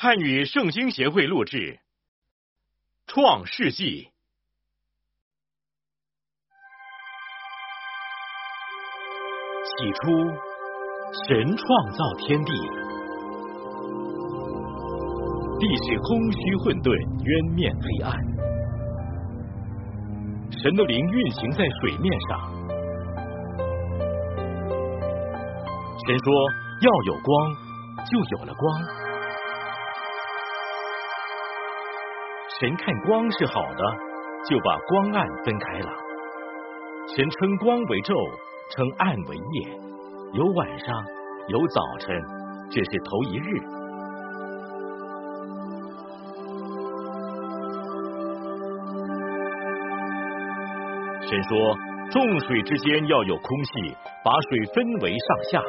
汉语圣经协会录制《创世纪》。起初，神创造天地，地是空虚混沌，渊面黑暗。神的灵运行在水面上。神说：“要有光，就有了光。”神看光是好的，就把光暗分开了。神称光为昼，称暗为夜，有晚上，有早晨，这是头一日。神说：众水之间要有空气，把水分为上下。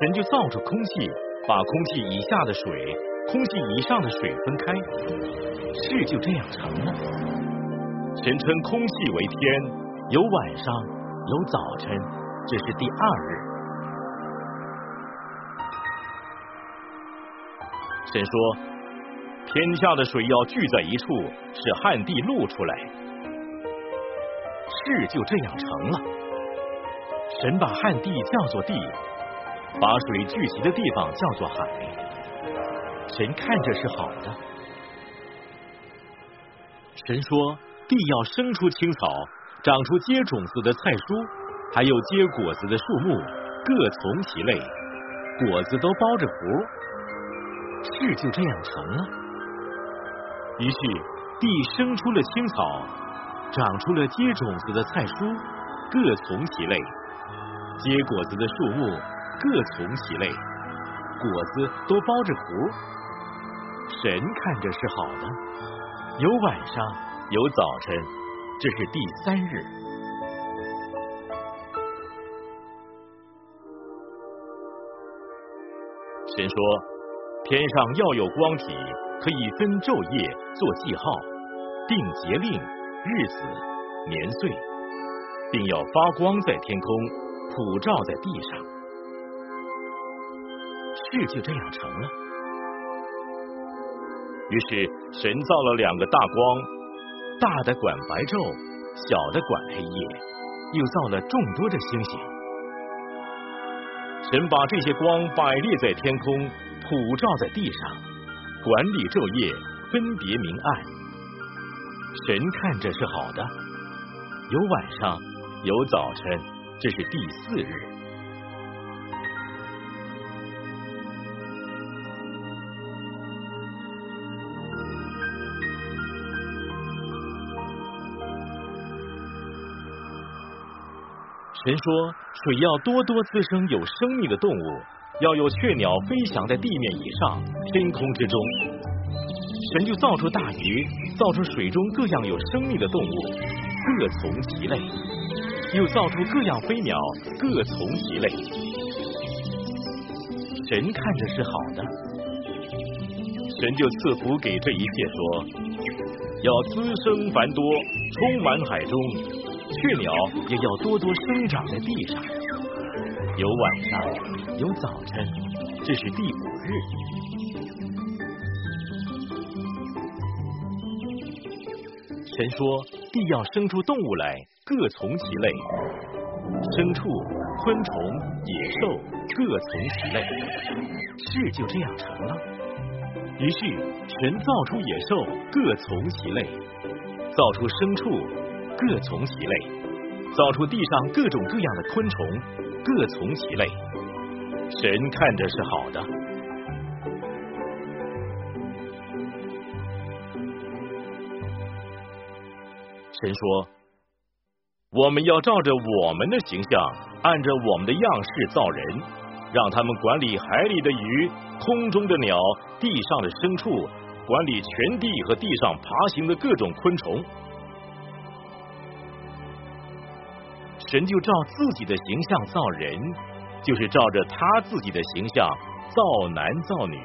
神就造出空气，把空气以下的水、空气以上的水分开。事就这样成了。神称空气为天，有晚上，有早晨，这是第二日。神说：天下的水要聚在一处，使旱地露出来。事就这样成了。神把旱地叫做地，把水聚集的地方叫做海。神看着是好的。神说：“地要生出青草，长出结种子的菜蔬，还有结果子的树木，各从其类，果子都包着核。事就这样成了。于是地生出了青草，长出了结种子的菜蔬，各从其类；结果子的树木，各从其类，果子都包着核。神看着是好的。”有晚上，有早晨，这是第三日。神说：天上要有光体，可以分昼夜，做记号，定节令、日子、年岁，并要发光在天空，普照在地上。事就这样成了。于是神造了两个大光，大的管白昼，小的管黑夜，又造了众多的星星。神把这些光摆列在天空，普照在地上，管理昼夜，分别明暗。神看着是好的，有晚上，有早晨，这是第四日。神说：“水要多多滋生有生命的动物，要有雀鸟飞翔在地面以上、天空之中。神就造出大鱼，造出水中各样有生命的动物，各从其类；又造出各样飞鸟，各从其类。神看着是好的，神就赐福给这一切，说要滋生繁多，充满海中。”雀鸟也要多多生长在地上，有晚上，有早晨，这是第五日。神说，地要生出动物来，各从其类，牲畜、昆虫、野兽各从其类。事就这样成了。于是神造出野兽，各从其类；造出牲畜。各从其类，造出地上各种各样的昆虫，各从其类。神看着是好的。神说：“我们要照着我们的形象，按着我们的样式造人，让他们管理海里的鱼、空中的鸟、地上的牲畜，管理全地和地上爬行的各种昆虫。”神就照自己的形象造人，就是照着他自己的形象造男造女。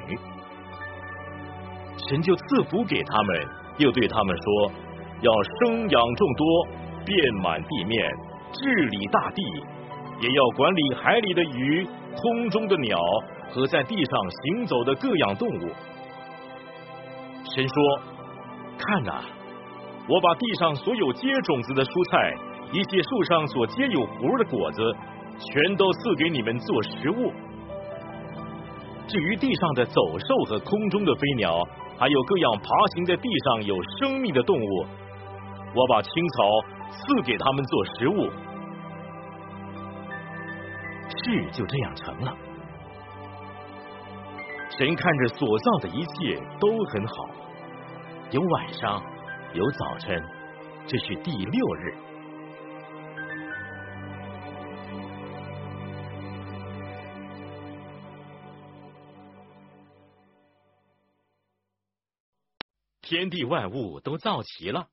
神就赐福给他们，又对他们说：要生养众多，遍满地面，治理大地，也要管理海里的鱼、空中的鸟和在地上行走的各样动物。神说：“看呐，我把地上所有结种子的蔬菜，一切树上所结有核的果子，全都赐给你们做食物。至于地上的走兽和空中的飞鸟，还有各样爬行在地上有生命的动物，我把青草赐给他们做食物。”事就这样成了。神看着所造的一切都很好，有晚上，有早晨，这是第六日。天地万物都造齐了，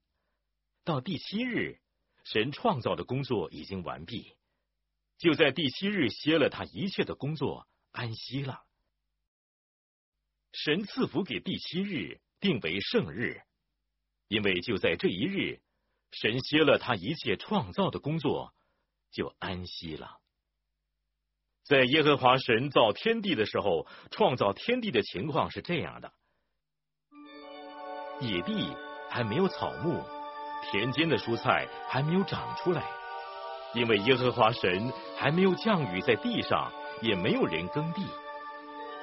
到第七日，神创造的工作已经完毕，就在第七日歇了他一切的工作，安息了。神赐福给第七日，定为圣日，因为就在这一日，神歇了他一切创造的工作，就安息了。在耶和华神造天地的时候，创造天地的情况是这样的：野地还没有草木，田间的蔬菜还没有长出来，因为耶和华神还没有降雨在地上，也没有人耕地。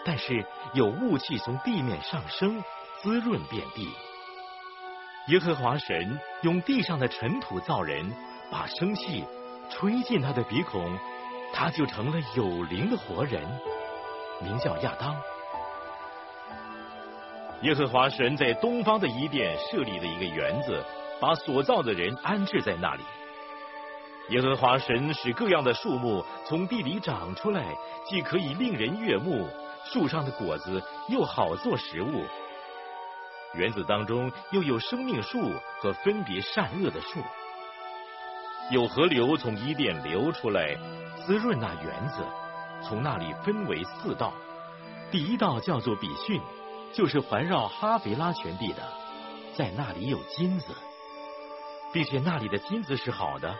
但是有雾气从地面上升，滋润遍地。耶和华神用地上的尘土造人，把生气吹进他的鼻孔，他就成了有灵的活人，名叫亚当。耶和华神在东方的伊甸设立了一个园子，把所造的人安置在那里。耶和华神使各样的树木从地里长出来，既可以令人悦目。树上的果子又好做食物，园子当中又有生命树和分别善恶的树，有河流从伊甸流出来，滋润那园子。从那里分为四道，第一道叫做比逊，就是环绕哈菲拉全地的，在那里有金子，并且那里的金子是好的，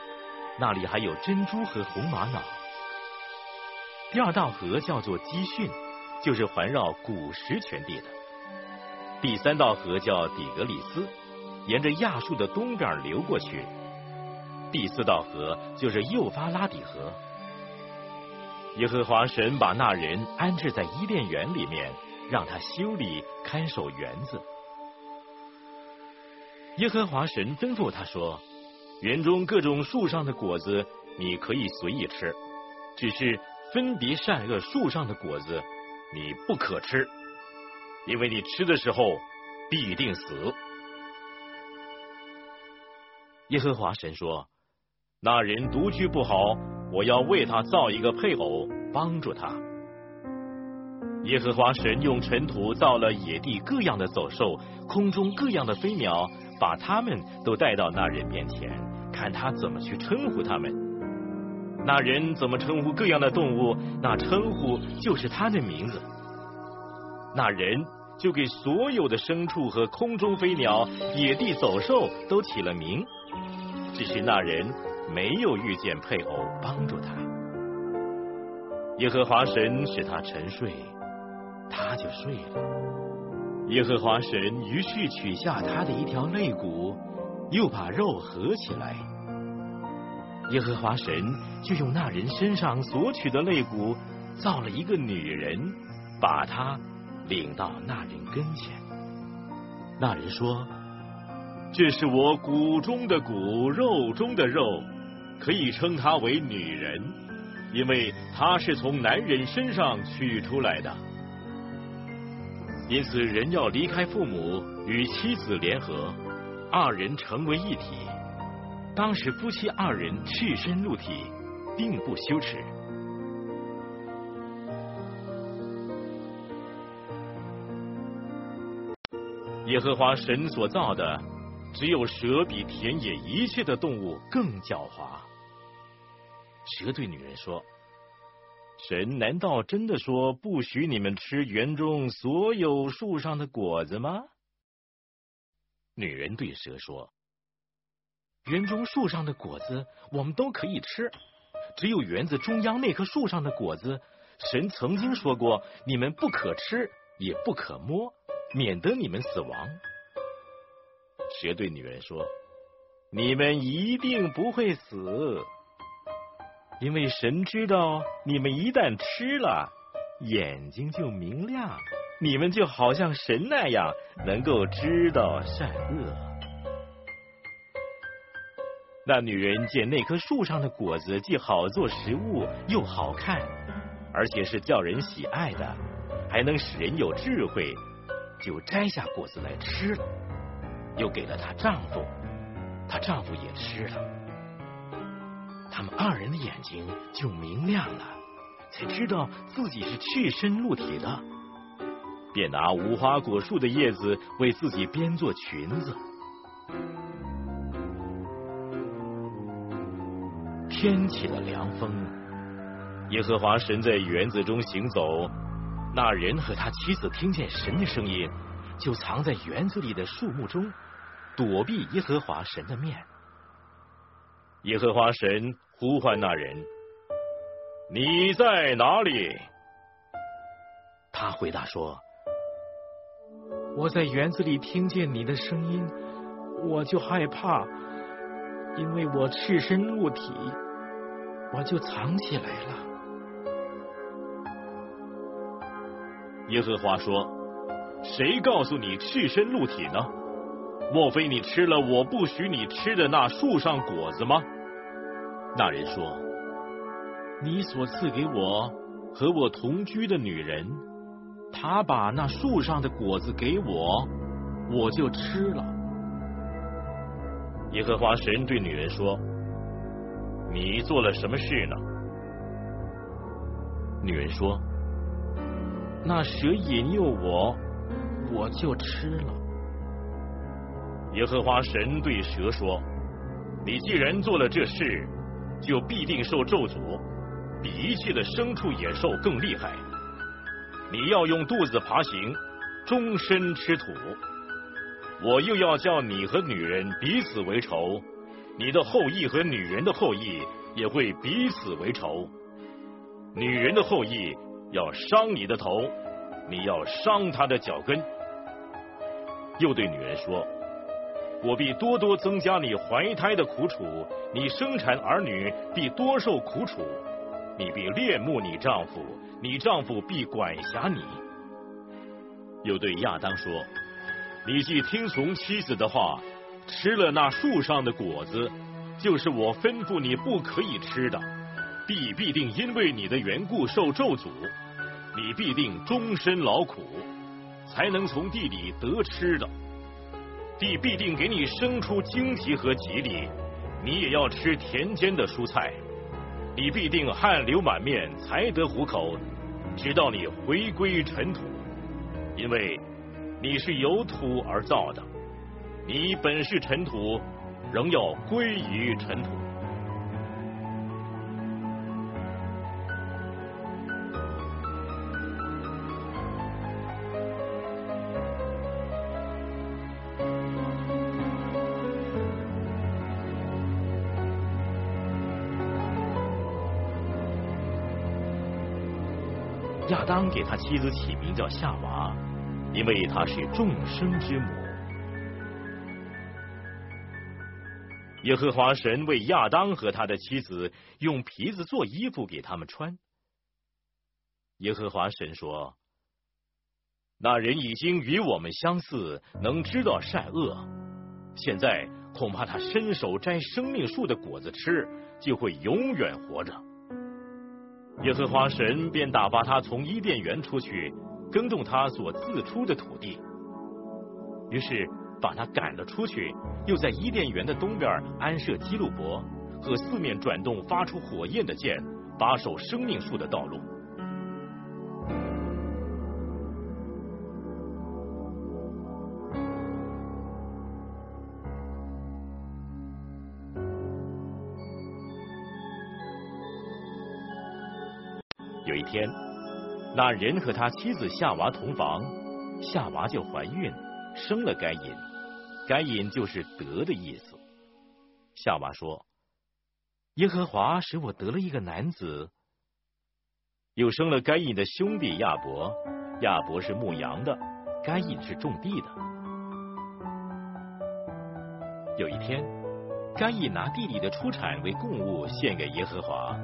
那里还有珍珠和红玛瑙。第二道河叫做基逊。就是环绕古石全地的第三道河叫底格里斯，沿着亚述的东边流过去。第四道河就是幼发拉底河。耶和华神把那人安置在伊甸园里面，让他修理看守园子。耶和华神吩咐他说：“园中各种树上的果子你可以随意吃，只是分别善恶树上的果子。”你不可吃，因为你吃的时候必定死。耶和华神说：“那人独居不好，我要为他造一个配偶，帮助他。”耶和华神用尘土造了野地各样的走兽，空中各样的飞鸟，把他们都带到那人面前，看他怎么去称呼他们。那人怎么称呼各样的动物，那称呼就是他的名字。那人就给所有的牲畜和空中飞鸟、野地走兽都起了名。只是那人没有遇见配偶帮助他。耶和华神使他沉睡，他就睡了。耶和华神于是取下他的一条肋骨，又把肉合起来。耶和华神就用那人身上所取的肋骨造了一个女人，把她领到那人跟前。那人说：“这是我骨中的骨，肉中的肉，可以称她为女人，因为她是从男人身上取出来的。因此，人要离开父母，与妻子联合，二人成为一体。”当时夫妻二人赤身露体，并不羞耻。耶和华神所造的，只有蛇比田野一切的动物更狡猾。蛇对女人说：“神难道真的说不许你们吃园中所有树上的果子吗？”女人对蛇说。园中树上的果子，我们都可以吃，只有园子中央那棵树上的果子，神曾经说过，你们不可吃，也不可摸，免得你们死亡。蛇对女人说：“你们一定不会死，因为神知道你们一旦吃了，眼睛就明亮，你们就好像神那样能够知道善恶。”那女人见那棵树上的果子既好做食物，又好看，而且是叫人喜爱的，还能使人有智慧，就摘下果子来吃了。又给了她丈夫，她丈夫也吃了，他们二人的眼睛就明亮了，才知道自己是赤身露体的，便拿无花果树的叶子为自己编做裙子。天起了凉风，耶和华神在园子中行走，那人和他妻子听见神的声音，就藏在园子里的树木中。躲避耶和华神的面，耶和华神呼唤那人：“你在哪里？”他回答说：“我在园子里听见你的声音，我就害怕，因为我赤身露体，我就藏起来了。”耶和华说：“谁告诉你赤身露体呢？”莫非你吃了我不许你吃的那树上果子吗？那人说：“你所赐给我和我同居的女人，她把那树上的果子给我，我就吃了。”耶和华神对女人说：“你做了什么事呢？”女人说：“那蛇引诱我，我就吃了。”耶和华神对蛇说：“你既然做了这事，就必定受咒诅，比一切的牲畜野兽更厉害。你要用肚子爬行，终身吃土。我又要叫你和女人彼此为仇，你的后裔和女人的后裔也会彼此为仇。女人的后裔要伤你的头，你要伤她的脚跟。”又对女人说。我必多多增加你怀胎的苦楚，你生产儿女必多受苦楚，你必恋慕你丈夫，你丈夫必管辖你。又对亚当说：你既听从妻子的话，吃了那树上的果子，就是我吩咐你不可以吃的，必必定因为你的缘故受咒诅，你必定终身劳苦，才能从地里得吃的。地必定给你生出荆棘和吉利，你也要吃田间的蔬菜。你必定汗流满面才得糊口，直到你回归尘土，因为你是由土而造的。你本是尘土，仍要归于尘土。亚当给他妻子起名叫夏娃，因为她是众生之母。耶和华神为亚当和他的妻子用皮子做衣服给他们穿。耶和华神说：“那人已经与我们相似，能知道善恶。现在恐怕他伸手摘生命树的果子吃，就会永远活着。”耶和华神便打发他从伊甸园出去，耕种他所自出的土地。于是把他赶了出去，又在伊甸园的东边安设基路伯和四面转动发出火焰的剑，把守生命树的道路。天，那人和他妻子夏娃同房，夏娃就怀孕，生了该隐。该隐就是得的意思。夏娃说：“耶和华使我得了一个男子。”又生了该隐的兄弟亚伯，亚伯是牧羊的，该隐是种地的。有一天，该隐拿地里的出产为供物献给耶和华，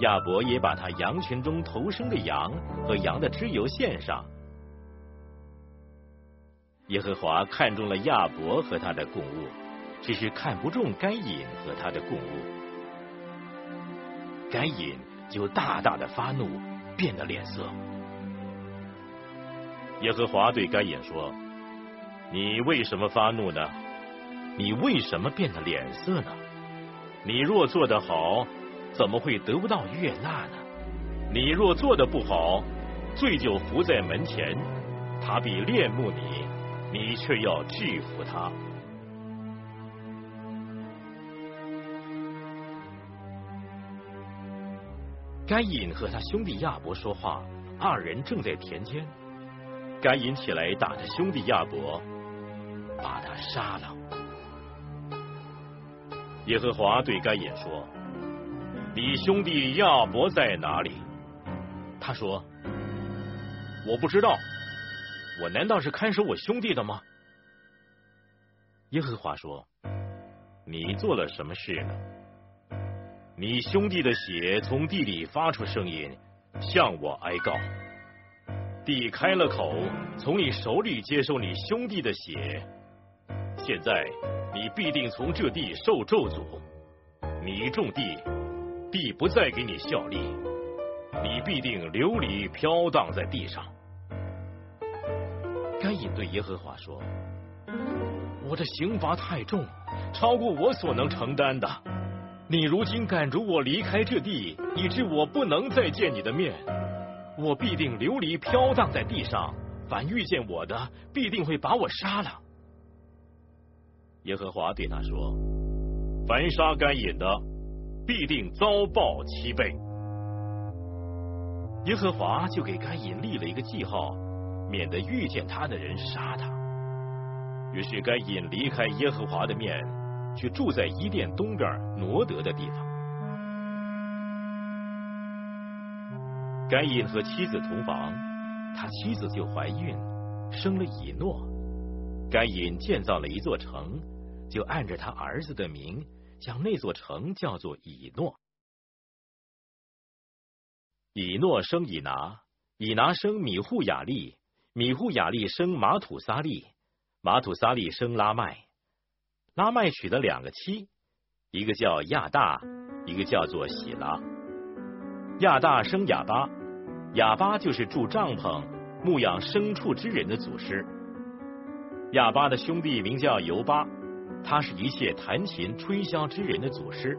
亚伯也把他羊群中头生的羊和羊的脂油献上。耶和华看中了亚伯和他的供物，只是看不中该隐和他的供物。该隐就大大的发怒，变了脸色。耶和华对该隐说：“你为什么发怒呢？你为什么变了脸色呢？你若做得好，怎么会得不到悦纳呢？你若做的不好，罪就伏在门前，他必恋慕你。”你却要制服他。该隐和他兄弟亚伯说话，二人正在田间。该隐起来打他兄弟亚伯，把他杀了。耶和华对该隐说：“你兄弟亚伯在哪里？”他说：“我不知道。”我难道是看守我兄弟的吗？耶和华说：“你做了什么事呢？你兄弟的血从地里发出声音，向我哀告。地开了口，从你手里接受你兄弟的血。现在你必定从这地受咒诅。你种地，必不再给你效力，你必定流离飘荡在地上。”该隐对耶和华说：“我的刑罚太重，超过我所能承担的。你如今赶逐我离开这地，以致我不能再见你的面，我必定流离飘荡在地上。凡遇见我的，必定会把我杀了。”耶和华对他说：“凡杀该隐的，必定遭报七倍。”耶和华就给该隐立了一个记号。免得遇见他的人杀他。于是该隐离开耶和华的面，去住在伊甸东边挪得的地方。该隐和妻子同房，他妻子就怀孕，生了以诺。该隐建造了一座城，就按着他儿子的名，将那座城叫做以诺。以诺生以拿，以拿生米户雅利。米户雅利生马土撒利，马土撒利生拉麦，拉麦娶了两个妻，一个叫亚大，一个叫做喜拉。亚大生哑巴，哑巴就是住帐篷、牧养牲畜之人的祖师。哑巴的兄弟名叫尤巴，他是一切弹琴吹箫之人的祖师。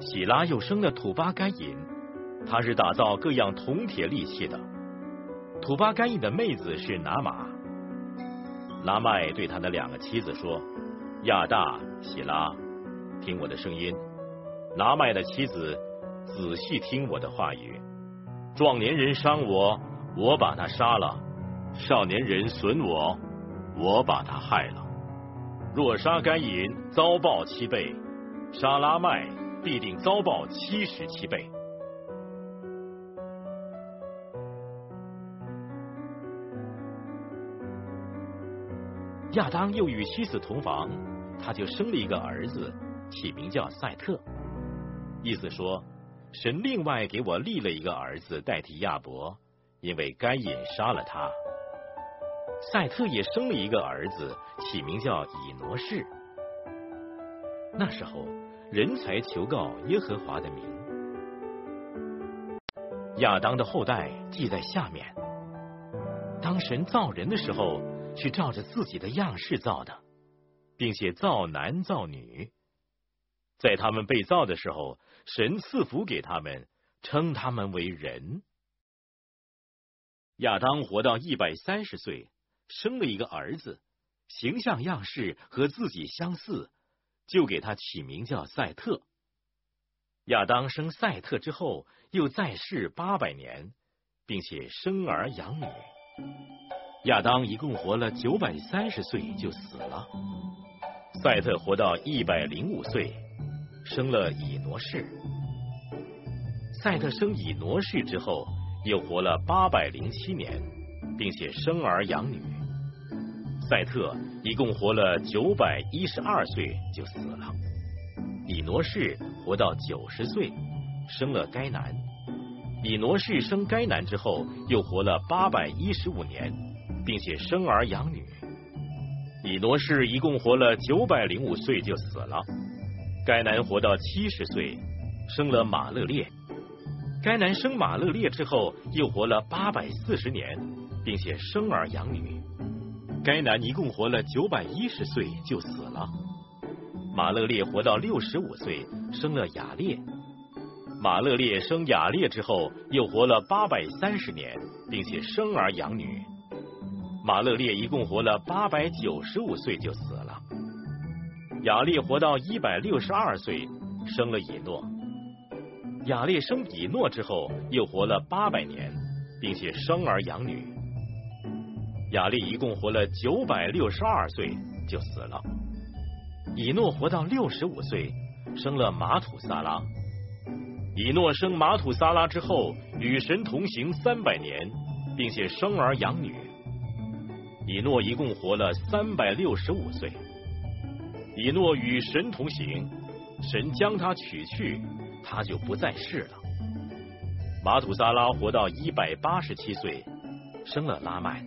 喜拉又生了土巴该隐，他是打造各样铜铁利器的。土巴干邑的妹子是拿玛。拉麦对他的两个妻子说：“亚大、喜拉，听我的声音。拿麦的妻子，仔细听我的话语。壮年人伤我，我把他杀了；少年人损我，我把他害了。若杀甘隐，遭报七倍；杀拉麦，必定遭报七十七倍。”亚当又与妻子同房，他就生了一个儿子，起名叫赛特。意思说，神另外给我立了一个儿子代替亚伯，因为该隐杀了他。赛特也生了一个儿子，起名叫以挪士。那时候，人才求告耶和华的名。亚当的后代记在下面。当神造人的时候。是照着自己的样式造的，并且造男造女。在他们被造的时候，神赐福给他们，称他们为人。亚当活到一百三十岁，生了一个儿子，形象样式和自己相似，就给他起名叫赛特。亚当生赛特之后，又在世八百年，并且生儿养女。亚当一共活了九百三十岁就死了。赛特活到一百零五岁，生了以挪士。赛特生以挪士之后，又活了八百零七年，并且生儿养女。赛特一共活了九百一十二岁就死了。以挪士活到九十岁，生了该男。以挪士生该男之后，又活了八百一十五年，并且生儿养女。以挪士一共活了九百零五岁就死了。该男活到七十岁，生了马勒列。该男生马勒列之后，又活了八百四十年，并且生儿养女。该男一共活了九百一十岁就死了。马勒列活到六十五岁，生了雅列。马勒列生雅列之后，又活了八百三十年，并且生儿养女。马勒列一共活了八百九十五岁就死了。雅列活到一百六十二岁，生了以诺。雅列生以诺之后，又活了八百年，并且生儿养女。雅丽一共活了九百六十二岁就死了。以诺活到六十五岁，生了马土萨拉。以诺生马土萨拉之后，与神同行三百年，并且生儿养女。以诺一共活了三百六十五岁。以诺与神同行，神将他取去，他就不再世了。马土萨拉活到一百八十七岁，生了拉麦。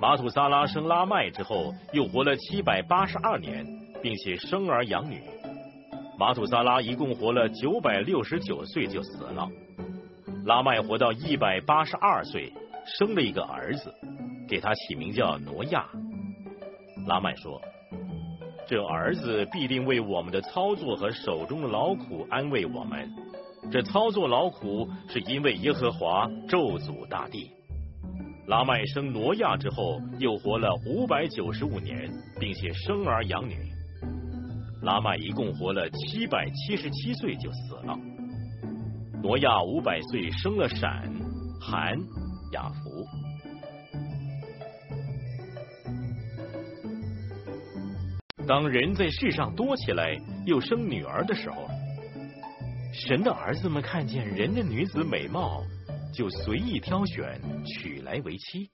马土萨拉生拉麦之后，又活了七百八十二年。并且生儿养女，马土萨拉一共活了九百六十九岁就死了。拉麦活到一百八十二岁，生了一个儿子，给他起名叫挪亚。拉麦说：“这儿子必定为我们的操作和手中的劳苦安慰我们。这操作劳苦是因为耶和华咒诅大地。”拉麦生挪亚之后，又活了五百九十五年，并且生儿养女。拉麦一共活了七百七十七岁就死了。挪亚五百岁生了闪、含、雅弗。当人在世上多起来，又生女儿的时候，神的儿子们看见人的女子美貌，就随意挑选，娶来为妻。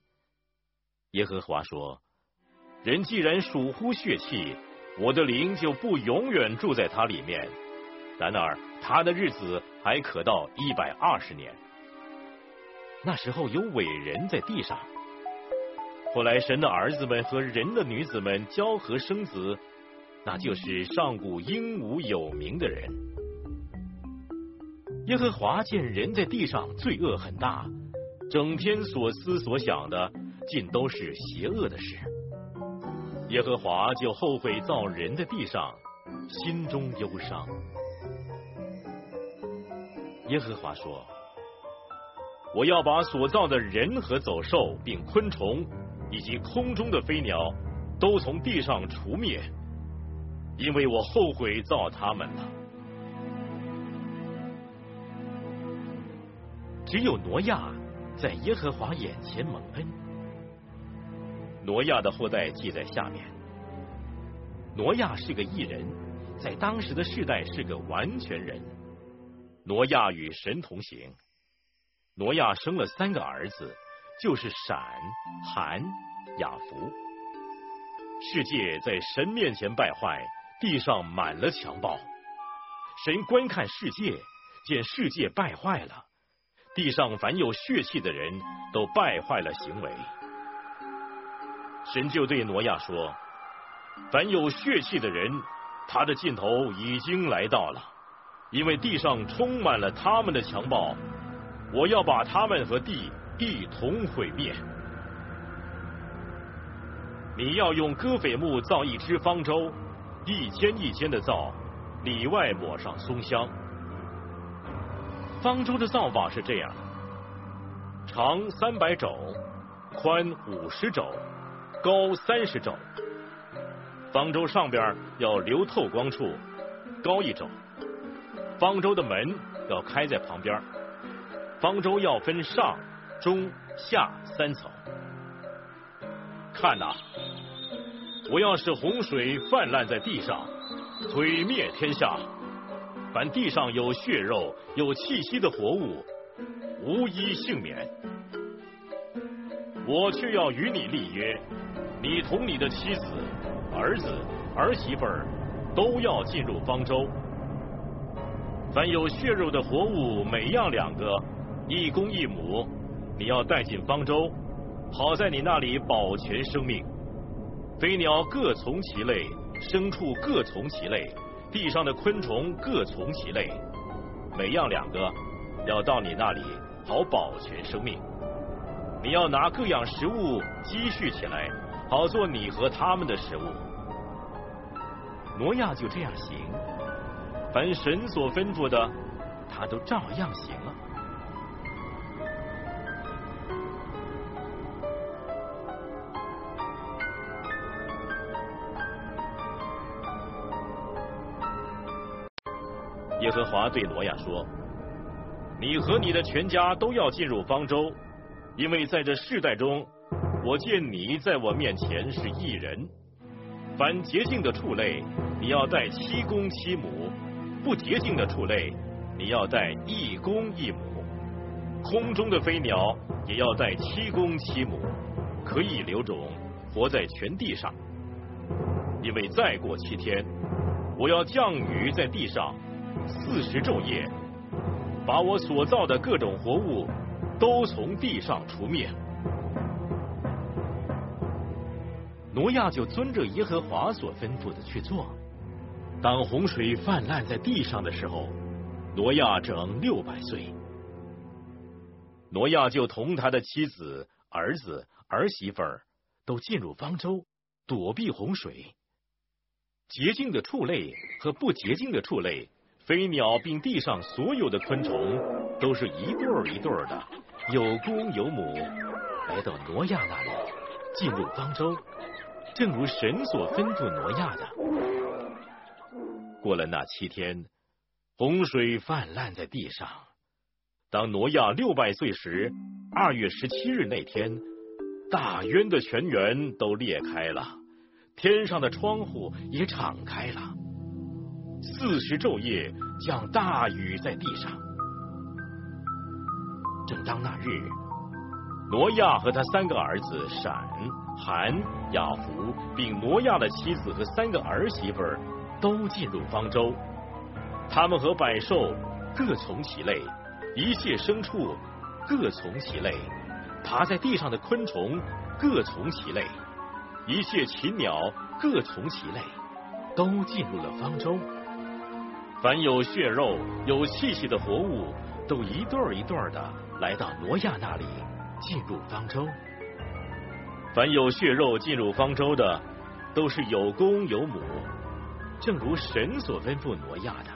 耶和华说：“人既然属乎血气。”我的灵就不永远住在他里面，然而他的日子还可到一百二十年。那时候有伟人在地上。后来神的儿子们和人的女子们交合生子，那就是上古英武有名的人。耶和华见人在地上罪恶很大，整天所思所想的尽都是邪恶的事。耶和华就后悔造人的地上，心中忧伤。耶和华说：“我要把所造的人和走兽，并昆虫，以及空中的飞鸟，都从地上除灭，因为我后悔造他们了。只有挪亚在耶和华眼前蒙恩。”挪亚的后代记在下面。挪亚是个异人，在当时的世代是个完全人。挪亚与神同行。挪亚生了三个儿子，就是闪、含、雅弗。世界在神面前败坏，地上满了强暴。神观看世界，见世界败坏了，地上凡有血气的人都败坏了行为。神就对挪亚说：“凡有血气的人，他的尽头已经来到了，因为地上充满了他们的强暴，我要把他们和地一同毁灭。你要用戈斐木造一只方舟，一间一间的造，里外抹上松香。方舟的造法是这样：长三百肘，宽五十肘。”高三十肘，方舟上边要留透光处，高一肘。方舟的门要开在旁边。方舟要分上、中、下三层。看呐，我要使洪水泛滥在地上，毁灭天下。凡地上有血肉、有气息的活物，无一幸免。我却要与你立约。你同你的妻子、儿子、儿媳妇儿都要进入方舟。凡有血肉的活物，每样两个，一公一母，你要带进方舟，好在你那里保全生命。飞鸟各从其类，牲畜各从其类，地上的昆虫各从其类，每样两个，要到你那里好保全生命。你要拿各样食物积蓄起来，好做你和他们的食物。挪亚就这样行，凡神所吩咐的，他都照样行了。耶和华对挪亚说：“你和你的全家都要进入方舟。”因为在这世代中，我见你在我面前是一人。凡洁净的畜类，你要带七公七母；不洁净的畜类，你要带一公一母。空中的飞鸟也要带七公七母，可以留种，活在全地上。因为再过七天，我要降雨在地上四十昼夜，把我所造的各种活物。都从地上除灭。挪亚就遵着耶和华所吩咐的去做。当洪水泛滥在地上的时候，挪亚整六百岁。挪亚就同他的妻子、儿子、儿媳妇儿都进入方舟，躲避洪水。洁净的畜类和不洁净的畜类，飞鸟并地上所有的昆虫，都是一对儿一对儿的。有公有母，来到挪亚那里，进入方舟，正如神所吩咐挪亚的。过了那七天，洪水泛滥在地上。当挪亚六百岁时，二月十七日那天，大渊的泉源都裂开了，天上的窗户也敞开了，四十昼夜降大雨在地上。正当那日，挪亚和他三个儿子闪、含、雅弗，并挪亚的妻子和三个儿媳妇都进入方舟。他们和百兽各从其类，一切牲畜各从其类，爬在地上的昆虫各从其类，一切禽鸟各从其类，都进入了方舟。凡有血肉、有气息的活物，都一对儿一对儿的。来到挪亚那里，进入方舟。凡有血肉进入方舟的，都是有公有母，正如神所吩咐挪亚的。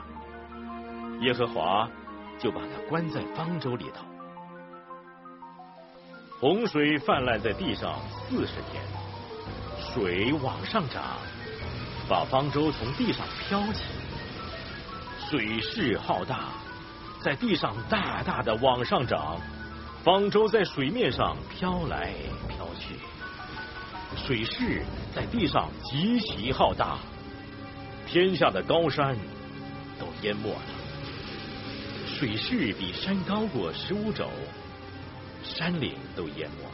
耶和华就把他关在方舟里头。洪水泛滥在地上四十天，水往上涨，把方舟从地上飘起，水势浩大。在地上大大的往上涨，方舟在水面上飘来飘去，水势在地上极其浩大，天下的高山都淹没了，水势比山高过十五肘，山岭都淹没了。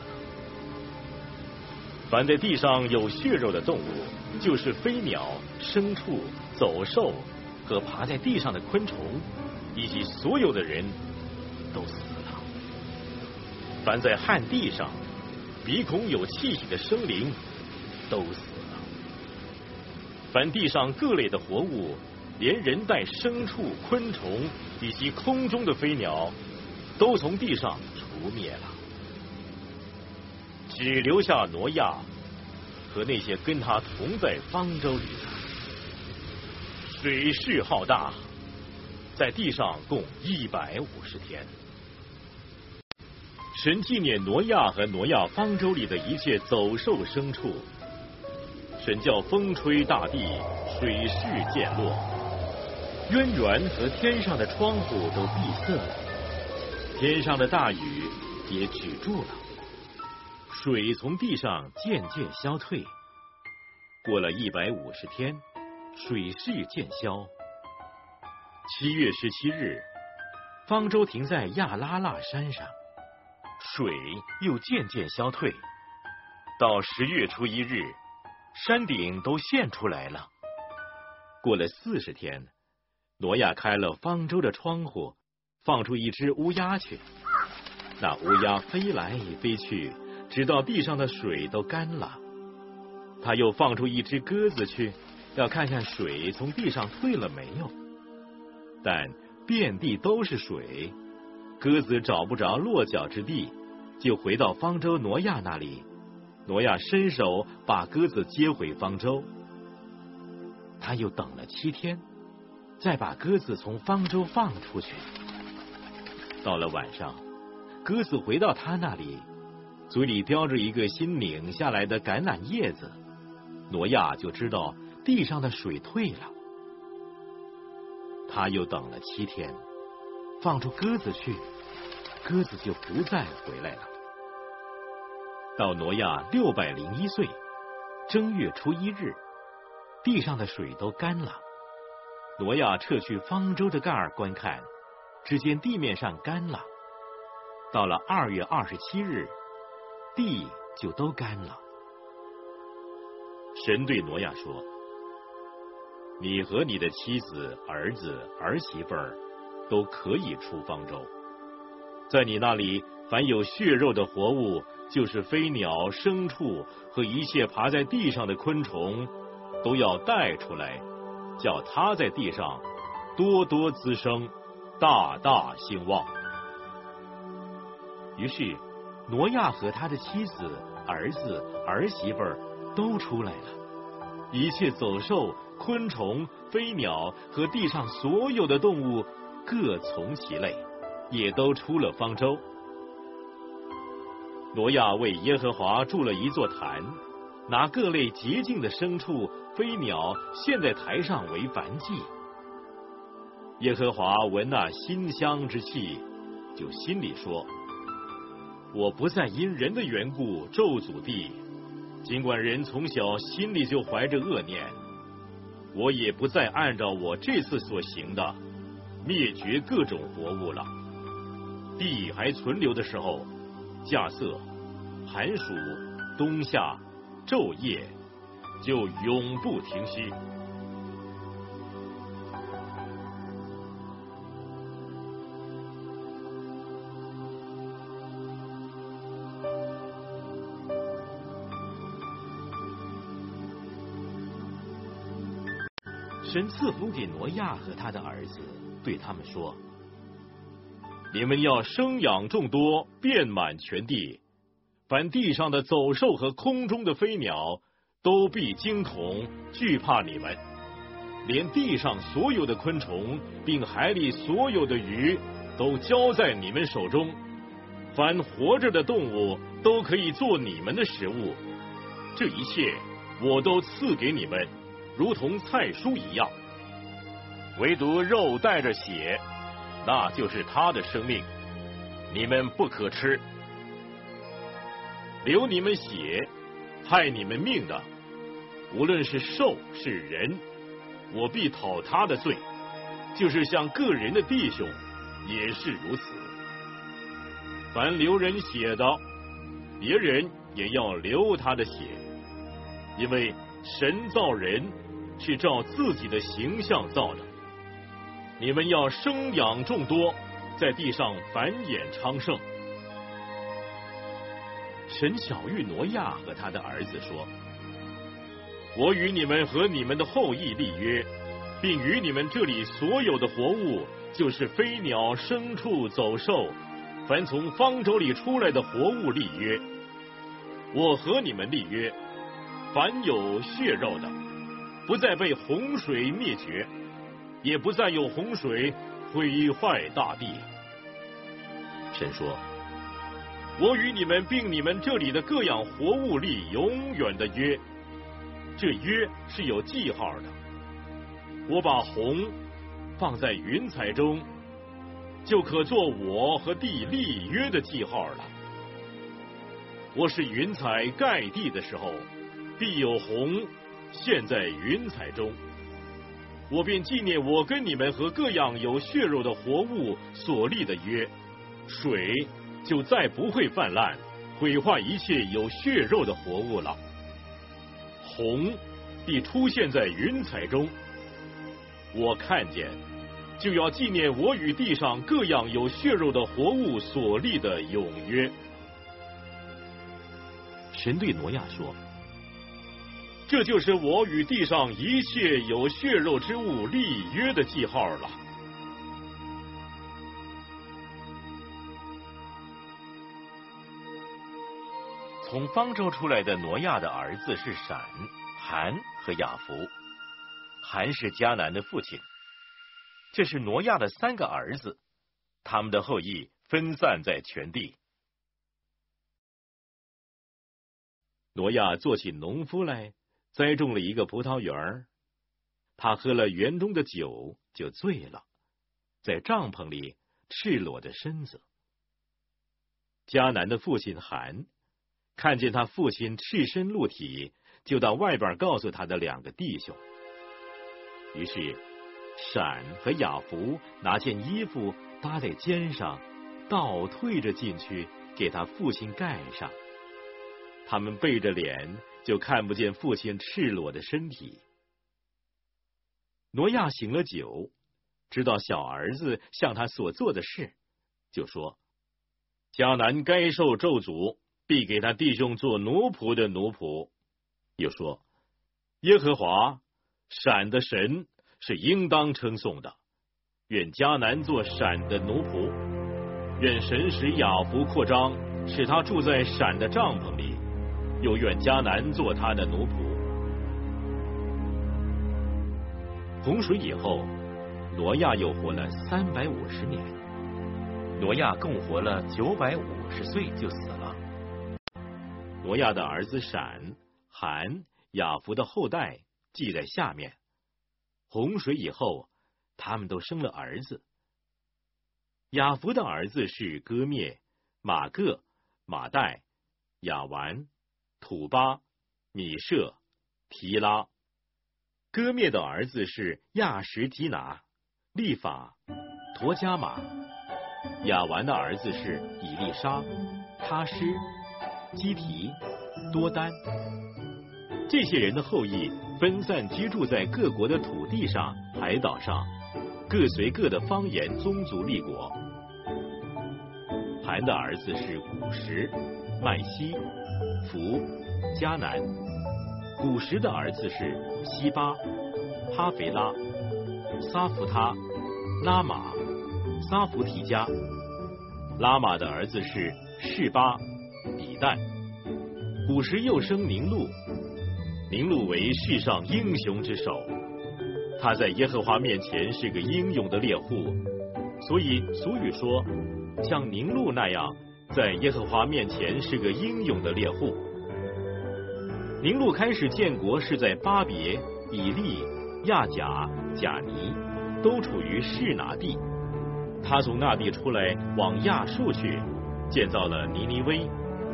凡在地上有血肉的动物，就是飞鸟、牲畜、走兽和爬在地上的昆虫。以及所有的人都死了。凡在旱地上鼻孔有气息的生灵都死了。凡地上各类的活物，连人带牲畜、昆虫以及空中的飞鸟，都从地上除灭了，只留下挪亚和那些跟他同在方舟里的。水势浩大。在地上共一百五十天，神纪念挪亚和挪亚方舟里的一切走兽牲畜。神叫风吹大地，水势渐落，渊源和天上的窗户都闭塞了，天上的大雨也止住了，水从地上渐渐消退。过了一百五十天，水势渐消。七月十七日，方舟停在亚拉腊山上，水又渐渐消退。到十月初一日，山顶都现出来了。过了四十天，挪亚开了方舟的窗户，放出一只乌鸦去。那乌鸦飞来飞去，直到地上的水都干了。他又放出一只鸽子去，要看看水从地上退了没有。但遍地都是水，鸽子找不着落脚之地，就回到方舟挪亚那里。挪亚伸手把鸽子接回方舟。他又等了七天，再把鸽子从方舟放出去。到了晚上。鸽子回到他那里，嘴里叼着一个新拧下来的橄榄叶子。挪亚就知道地上的水退了。他又等了七天，放出鸽子去，鸽子就不再回来了。到挪亚六百零一岁正月初一日，地上的水都干了。挪亚撤去方舟的盖儿观看，只见地面上干了。到了二月二十七日，地就都干了。神对挪亚说：“你和你的妻子、儿子、儿媳妇儿都可以出方舟。在你那里，凡有血肉的活物，就是飞鸟、牲畜和一切爬在地上的昆虫，都要带出来，叫它在地上多多滋生，大大兴旺。”于是，挪亚和他的妻子、儿子、儿媳妇儿都出来了。一切走兽、昆虫、飞鸟和地上所有的动物，各从其类，也都出了方舟。挪亚为耶和华筑了一座坛，拿各类洁净的牲畜、飞鸟献在台上为燔祭。耶和华闻那馨香之气，就心里说。我不再因人的缘故咒诅地，尽管人从小心里就怀着恶念，我也不再按照我这次所行的灭绝各种活物了。地还存留的时候，夏、色、寒暑、冬夏、昼夜就永不停息。神赐福给挪亚和他的儿子，对他们说：“你们要生养众多，遍满全地。凡地上的走兽和空中的飞鸟，都必惊恐惧怕你们。连地上所有的昆虫，并海里所有的鱼，都交在你们手中。凡活着的动物，都可以做你们的食物。这一切，我都赐给你们。”如同菜蔬一样，唯独肉带着血，那就是他的生命，你们不可吃。流你们血、害你们命的，无论是兽是人，我必讨他的罪；就是像个人的弟兄，也是如此。凡流人血的，别人也要流他的血，因为神造人。是照自己的形象造的。你们要生养众多，在地上繁衍昌盛。神小玉挪亚和他的儿子说：“我与你们和你们的后裔立约，并与你们这里所有的活物，就是飞鸟、牲畜、走兽，凡从方舟里出来的活物立约。我和你们立约，凡有血肉的。”不再被洪水灭绝，也不再有洪水毁坏大地。神说：“我与你们并你们这里的各样活物立永远的约，这约是有记号的。我把红放在云彩中，就可做我和地立约的记号了。我是云彩盖地的时候，必有红。”现在云彩中，我便纪念我跟你们和各样有血肉的活物所立的约，水就再不会泛滥，毁坏一切有血肉的活物了。红必出现在云彩中，我看见就要纪念我与地上各样有血肉的活物所立的永约。神对挪亚说：“这就是我与地上一切有血肉之物立约的记号了。”从方舟出来的挪亚的儿子是闪、含和雅弗。含是迦南的父亲。这是挪亚的三个儿子，他们的后裔分散在全地。挪亚做起农夫来，栽种了一个葡萄园儿他喝了园中的酒，就醉了，在帐篷里赤裸着身子。迦南的父亲含。看见他父亲赤身露体，就到外边告诉他的两个弟兄。于是，闪和雅福拿件衣服搭在肩上，倒退着进去给他父亲盖上。他们背着脸，就看不见父亲赤裸的身体。挪亚醒了酒，知道小儿子向他所做的事，就说：“迦南该受咒诅。”必给他弟兄做奴仆的奴仆。又说：“耶和华闪的神是应当称颂的。愿迦南做闪的奴仆。愿神使雅福扩张，使他住在闪的帐篷里。又愿迦南做他的奴仆。”洪水以后，挪亚又活了三百五十年。挪亚共活了九百五十岁，就死了。挪亚的儿子闪、含、雅弗的后代记在下面。洪水以后，他们都生了儿子。雅弗的儿子是哥灭、马各、马代、雅完、土巴、米舍、提拉。哥灭的儿子是亚什提拿、利法、陀加马。雅完的儿子是以利沙、他施。基提、多丹，这些人的后裔分散居住在各国的土地上、海岛上，各随各的方言、宗族立国。韩的儿子是古什、麦西、福、迦南；古时的儿子是西巴、哈肥拉、撒弗他、拉玛、撒弗提加。拉玛的儿子是士巴。比旦，古时又生宁禄，宁禄为世上英雄之首。他在耶和华面前是个英勇的猎户，所以俗语说，像宁禄那样，在耶和华面前是个英勇的猎户。宁禄开始建国是在巴别、以利、亚甲、贾尼，都处于示拿地。他从那地出来，往亚述去，建造了尼尼微。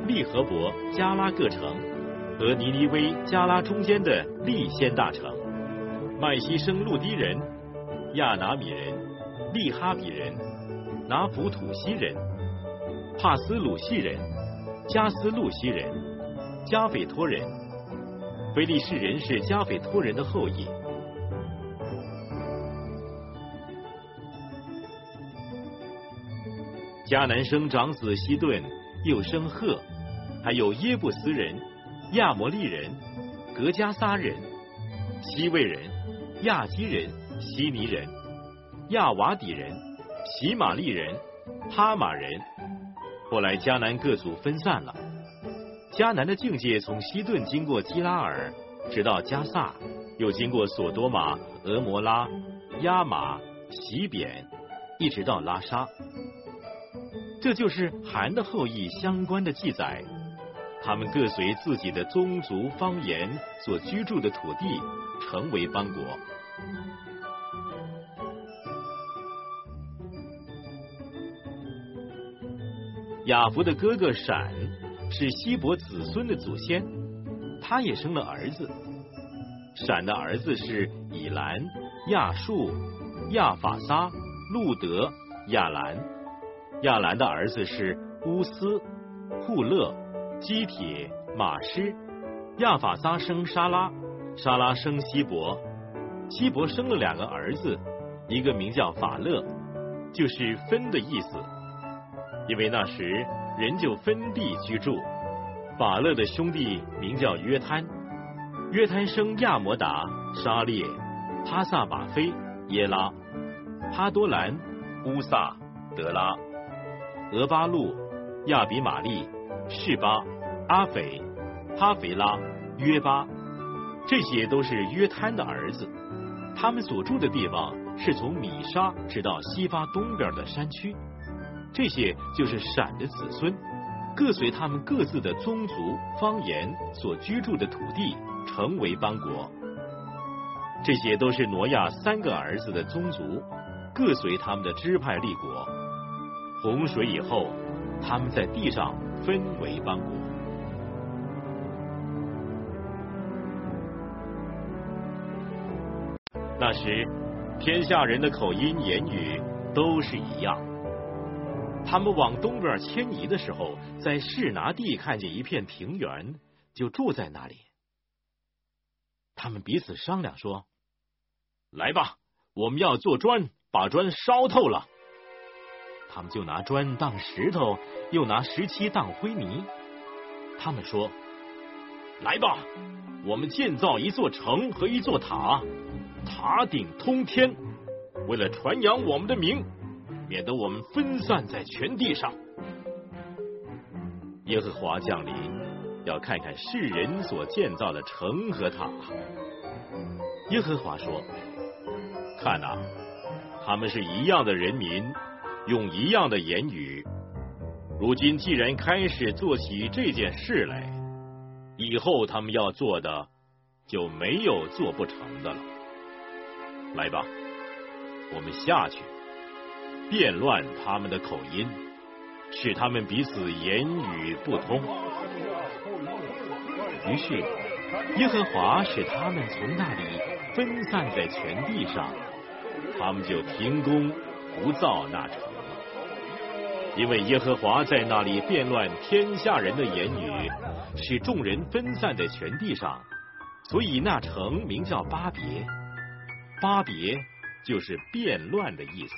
利和伯、加拉各城和尼尼微、加拉中间的利先大城，麦西生路低人、亚拿米人、利哈比人、拿普土西人、帕斯鲁西人、加斯路西人、加斐托人。菲利士人是加斐托人的后裔。迦南生长子西顿，又生赫。还有耶布斯人、亚摩利人、格加撒人、西魏人、亚基人、西尼人、亚瓦底人、喜玛利人、哈马人。后来迦南各族分散了。迦南的境界从西顿经过基拉尔，直到加萨，又经过索多玛、俄摩拉、亚玛、洗扁，一直到拉沙。这就是韩的后裔相关的记载。他们各随自己的宗族方言所居住的土地，成为邦国。亚弗的哥哥闪是希伯子孙的祖先，他也生了儿子。闪的儿子是以兰、亚述、亚法撒、路德、亚兰。亚兰的儿子是乌斯、库勒。基铁、马师。亚法撒生沙拉，沙拉生希伯，希伯生了两个儿子，一个名叫法勒，就是分的意思。因为那时人就分地居住。法勒的兄弟名叫约滩，约滩生亚摩达、沙列、哈萨马菲、耶拉、哈多兰、乌萨、德拉、俄巴路、亚比玛利、士巴、阿斐、哈肥拉、约巴，这些都是约滩的儿子。他们所住的地方是从米沙直到西巴东边的山区。这些就是闪的子孙。各随他们各自的宗族、方言所居住的土地，成为邦国。这些都是挪亚三个儿子的宗族，各随他们的支派立国。洪水以后，他们在地上分为邦国。那时，天下人的口音言语都是一样。他们往东边迁移的时候，在士拿地看见一片平原，就住在那里。他们彼此商量说：“来吧，我们要做砖，把砖烧透了。”他们就拿砖当石头，又拿石漆当灰泥。他们说：“来吧，我们建造一座城和一座塔，塔顶通天，为了传扬我们的名。”免得我们分散在全地上。耶和华降临，要看看世人所建造的城和塔。耶和华说：“看呐，他们是一样的人民，用一样的言语。如今既然开始做起这件事来，以后他们要做的就没有做不成的了。来吧，我们下去。”变乱他们的口音，使他们彼此言语不通。于是，耶和华使他们从那里分散在全地上，他们就停工不造那城。因为耶和华在那里变乱天下人的言语，使众人分散在全地上，所以那城名叫巴别。巴别就是变乱的意思。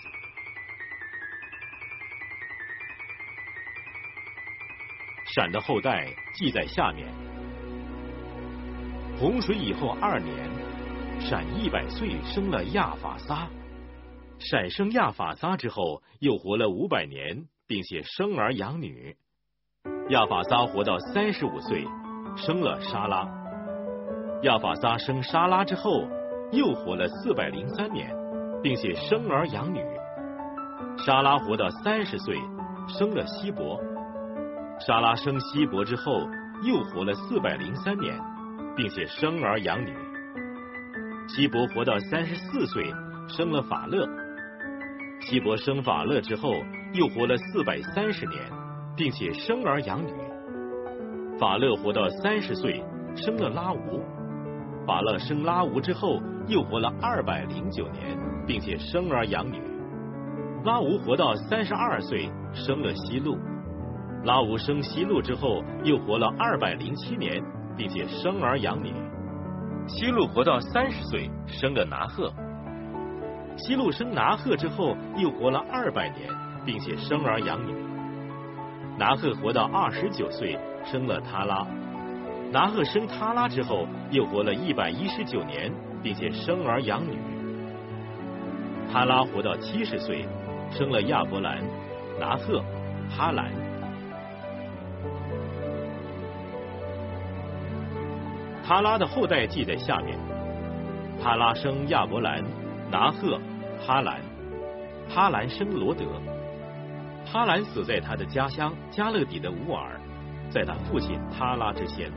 闪的后代记在下面。洪水以后二年，闪一百岁生了亚法撒。闪生亚法撒之后，又活了五百年，并且生儿养女。亚法撒活到三十五岁，生了沙拉。亚法撒生沙拉之后，又活了四百零三年，并且生儿养女。沙拉活到三十岁，生了希伯。沙拉生希伯之后，又活了四百零三年，并且生儿养女。希伯活到三十四岁，生了法勒。希伯生法勒之后，又活了四百三十年，并且生儿养女。法勒活到三十岁，生了拉吾。法勒生拉吾之后，又活了二百零九年，并且生儿养女。拉吾活到三十二岁，生了希路。拉吾生希路之后，又活了二百零七年，并且生儿养女。希路活到三十岁，生了拿赫。希路生拿赫之后，又活了二百年，并且生儿养女。拿赫活到二十九岁，生了他拉。拿赫生他拉之后，又活了一百一十九年，并且生儿养女。他拉活到七十岁，生了亚伯兰、拿赫、哈兰。哈拉的后代记在下面。哈拉生亚伯兰、拿赫、哈兰。哈兰生罗德。哈兰死在他的家乡加勒底的乌尔，在他父亲哈拉之前。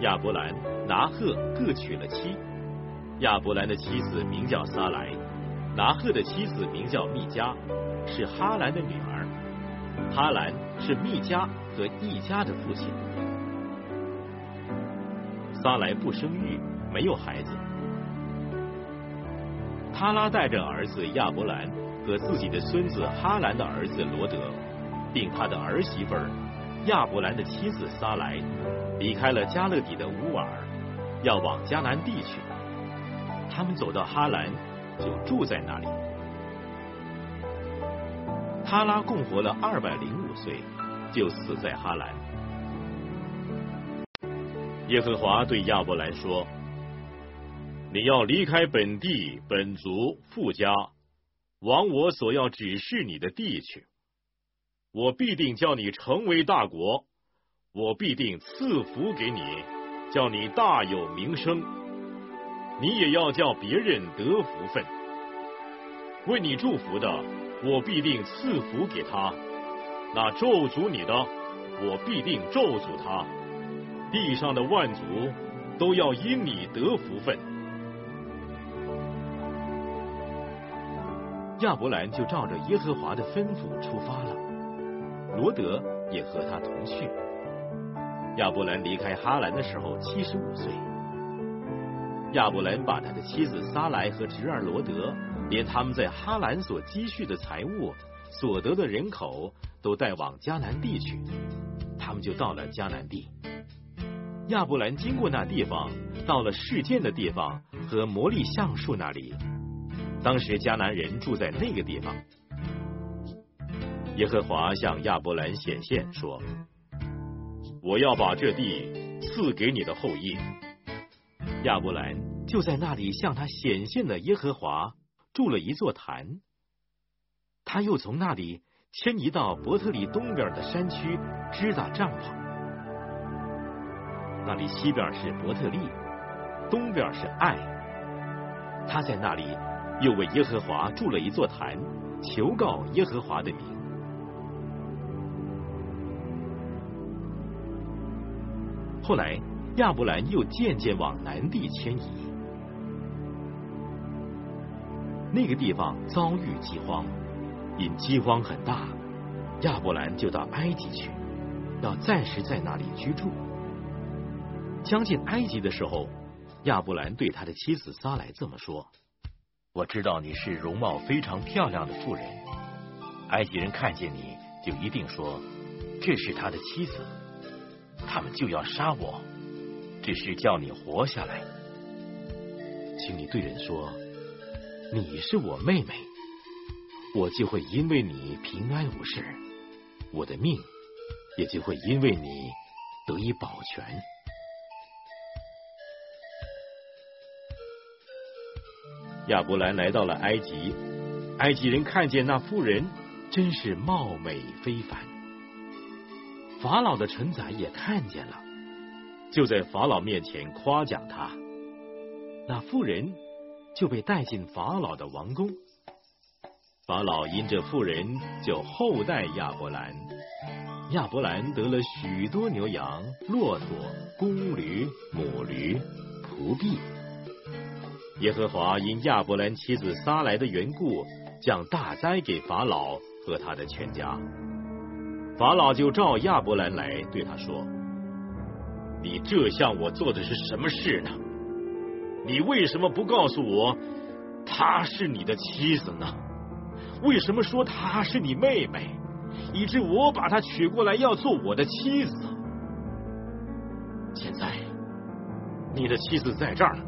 亚伯兰、拿赫各娶了妻。亚伯兰的妻子名叫撒莱，拿赫的妻子名叫密加，是哈兰的女儿。哈兰是密加和一家的父亲。撒来不生育，没有孩子。他拉带着儿子亚伯兰和自己的孙子哈兰的儿子罗德，并他的儿媳妇儿亚伯兰的妻子撒来离开了加勒底的乌尔，要往迦南地去。他们走到哈兰，就住在那里。哈拉共活了二百零五岁，就死在哈兰。耶和华对亚伯兰说：“你要离开本地、本族、富家，往我所要指示你的地去。我必定叫你成为大国，我必定赐福给你，叫你大有名声。你也要叫别人得福分。为你祝福的，我必定赐福给他；那咒诅你的，我必定咒诅他。”地上的万族都要因你得福分。亚伯兰就照着耶和华的吩咐出发了，罗德也和他同去。亚伯兰离开哈兰的时候七十五岁。亚伯兰把他的妻子撒来和侄儿罗德，连他们在哈兰所积蓄的财物、所得的人口，都带往迦南地去。他们就到了迦南地。亚伯兰经过那地方，到了事件的地方和魔力橡树那里。当时迦南人住在那个地方。耶和华向亚伯兰显现说：“我要把这地赐给你的后裔。”亚伯兰就在那里向他显现的耶和华筑了一座坛。他又从那里迁移到伯特利东边的山区支搭帐篷。那里西边是伯特利，东边是爱。他在那里又为耶和华筑了一座坛，求告耶和华的名。后来亚伯兰又渐渐往南地迁移，那个地方遭遇饥荒，因饥荒很大，亚伯兰就到埃及去，要暂时在那里居住。将近埃及的时候，亚伯兰对他的妻子撒来这么说：“我知道你是容貌非常漂亮的妇人，埃及人看见你就一定说这是他的妻子，他们就要杀我，只是叫你活下来。请你对人说你是我妹妹，我就会因为你平安无事，我的命也就会因为你得以保全。”亚伯兰来到了埃及，埃及人看见那妇人，真是貌美非凡。法老的臣宰也看见了，就在法老面前夸奖他。那妇人就被带进法老的王宫。法老因这妇人就厚待亚伯兰。亚伯兰得了许多牛羊、骆驼、公驴、母驴、仆婢。耶和华因亚伯兰妻子撒来的缘故，降大灾给法老和他的全家。法老就召亚伯兰来，对他说：“你这向我做的是什么事呢？你为什么不告诉我她是你的妻子呢？为什么说她是你妹妹，以致我把她娶过来要做我的妻子？现在你的妻子在这儿呢。”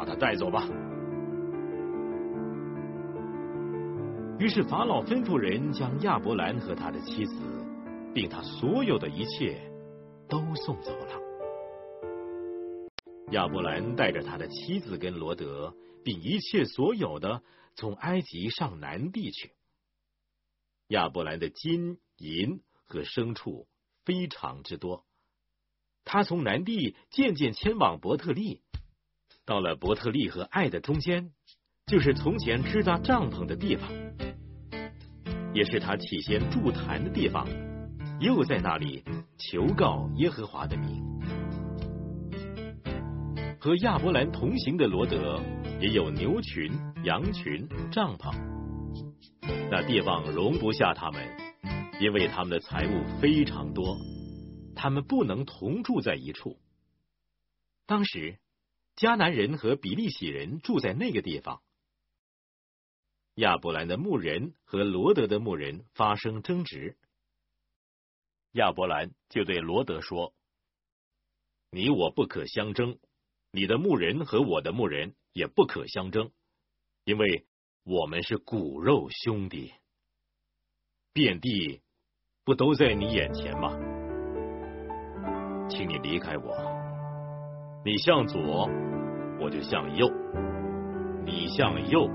把他带走吧。于是法老吩咐人将亚伯兰和他的妻子，并他所有的一切都送走了。亚伯兰带着他的妻子跟罗德，并一切所有的，从埃及上南地去。亚伯兰的金银和牲畜非常之多，他从南地渐渐迁往伯特利。到了伯特利和爱的中间，就是从前支搭帐篷的地方，也是他起先筑坛的地方。又在那里求告耶和华的名。和亚伯兰同行的罗德也有牛群、羊群、帐篷，那地方容不下他们，因为他们的财物非常多，他们不能同住在一处。当时。迦南人和比利洗人住在那个地方。亚伯兰的牧人和罗德的牧人发生争执。亚伯兰就对罗德说：“你我不可相争，你的牧人和我的牧人也不可相争，因为我们是骨肉兄弟。遍地不都在你眼前吗？请你离开我，你向左，我就向右；你向右，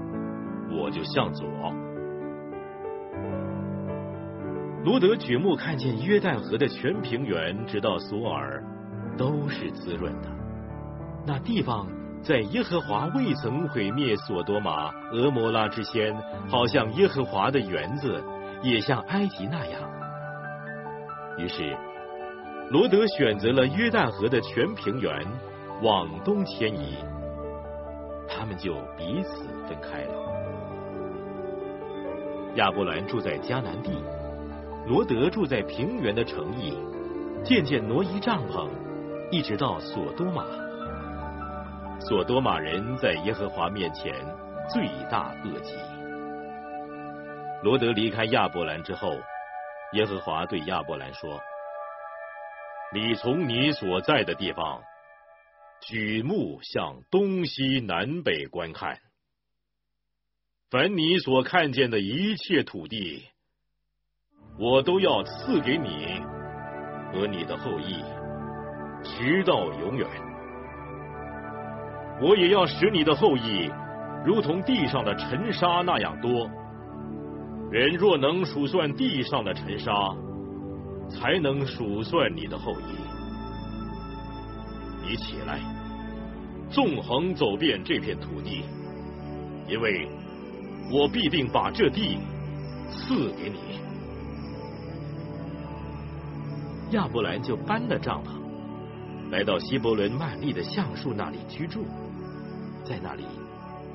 我就向左。”罗德举目看见约旦河的全平原，直到索尔，都是滋润的。那地方在耶和华未曾毁灭索多玛、俄摩拉之前，好像耶和华的园子，也像埃及那样。于是，罗德选择了约旦河的全平原，往东迁移。他们就彼此分开了。亚伯兰住在迦南地。罗德住在平原的城邑，渐渐挪移帐篷，一直到索多玛。索多玛人在耶和华面前罪大恶极。罗德离开亚伯兰之后，耶和华对亚伯兰说：“你从你所在的地方举目向东西南北观看，凡你所看见的一切土地。”我都要赐给你和你的后裔，直到永远。我也要使你的后裔如同地上的尘沙那样多。人若能数算地上的尘沙，才能数算你的后裔。你起来，纵横走遍这片土地，因为我必定把这地赐给你。亚伯兰就搬了帐篷，来到希伯伦曼利的橡树那里居住，在那里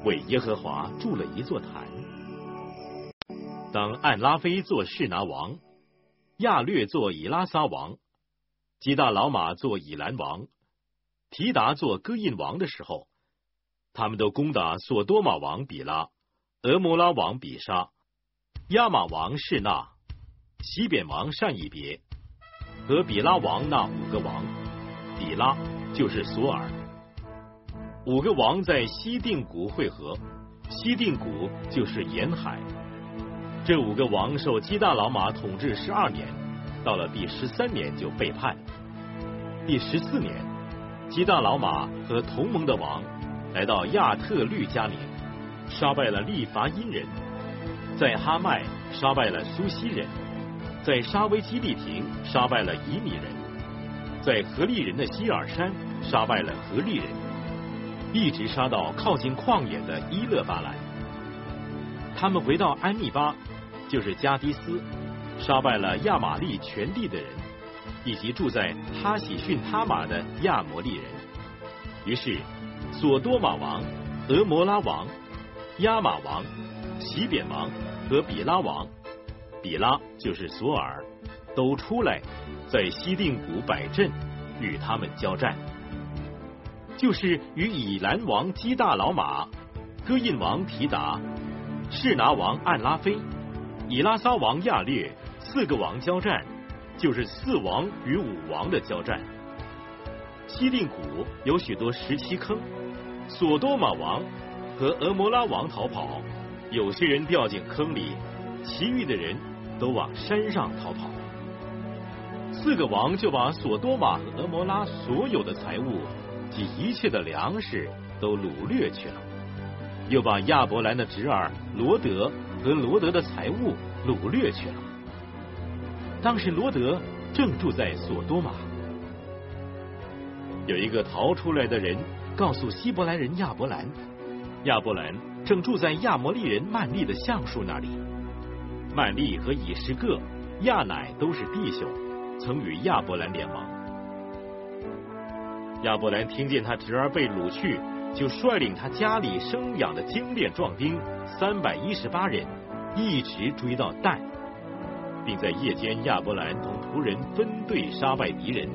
为耶和华筑了一座坛。当暗拉菲做士拿王，亚略做以拉撒王，基大老马做以兰王，提达做哥印王的时候，他们都攻打索多玛王比拉、俄摩拉王比沙、亚玛王士那、西扁王善以别。和比拉王那五个王，比拉就是索尔。五个王在西定谷会合，西定谷就是沿海。这五个王受基大老马统治十二年，到了第十三年就背叛。第十四年，基大老马和同盟的王来到亚特律加林，杀败了利伐因人，在哈麦杀败了苏西人。在沙威基利亭杀败了以米人，在何利人的希尔山杀败了何利人，一直杀到靠近旷野的伊勒巴兰。他们回到安密巴，就是加迪斯，杀败了亚玛利全地的人，以及住在哈喜逊他玛的亚摩利人。于是，索多玛王、俄摩拉王、亚玛王、西扁王和比拉王。比拉就是索尔，都出来在西定谷摆阵，与他们交战。就是与以兰王基大老马、哥印王提达、士拿王暗拉菲、以拉撒王亚略四个王交战，就是四王与五王的交战。西定谷有许多石漆坑，索多玛王和俄摩拉王逃跑，有些人掉进坑里，其余的人。都往山上逃跑，四个王就把索多玛和俄摩拉所有的财物及一切的粮食都掳掠去了，又把亚伯兰的侄儿罗德和罗德的财物掳掠去了。当时罗德正住在索多玛，有一个逃出来的人告诉希伯来人亚伯兰，亚伯兰正住在亚摩利人曼利的橡树那里。曼利和以实各、亚乃都是弟兄，曾与亚伯兰联盟。亚伯兰听见他侄儿被掳去，就率领他家里生养的精练壮丁三百一十八人，一直追到但，并在夜间亚伯兰同仆人分队杀败敌人，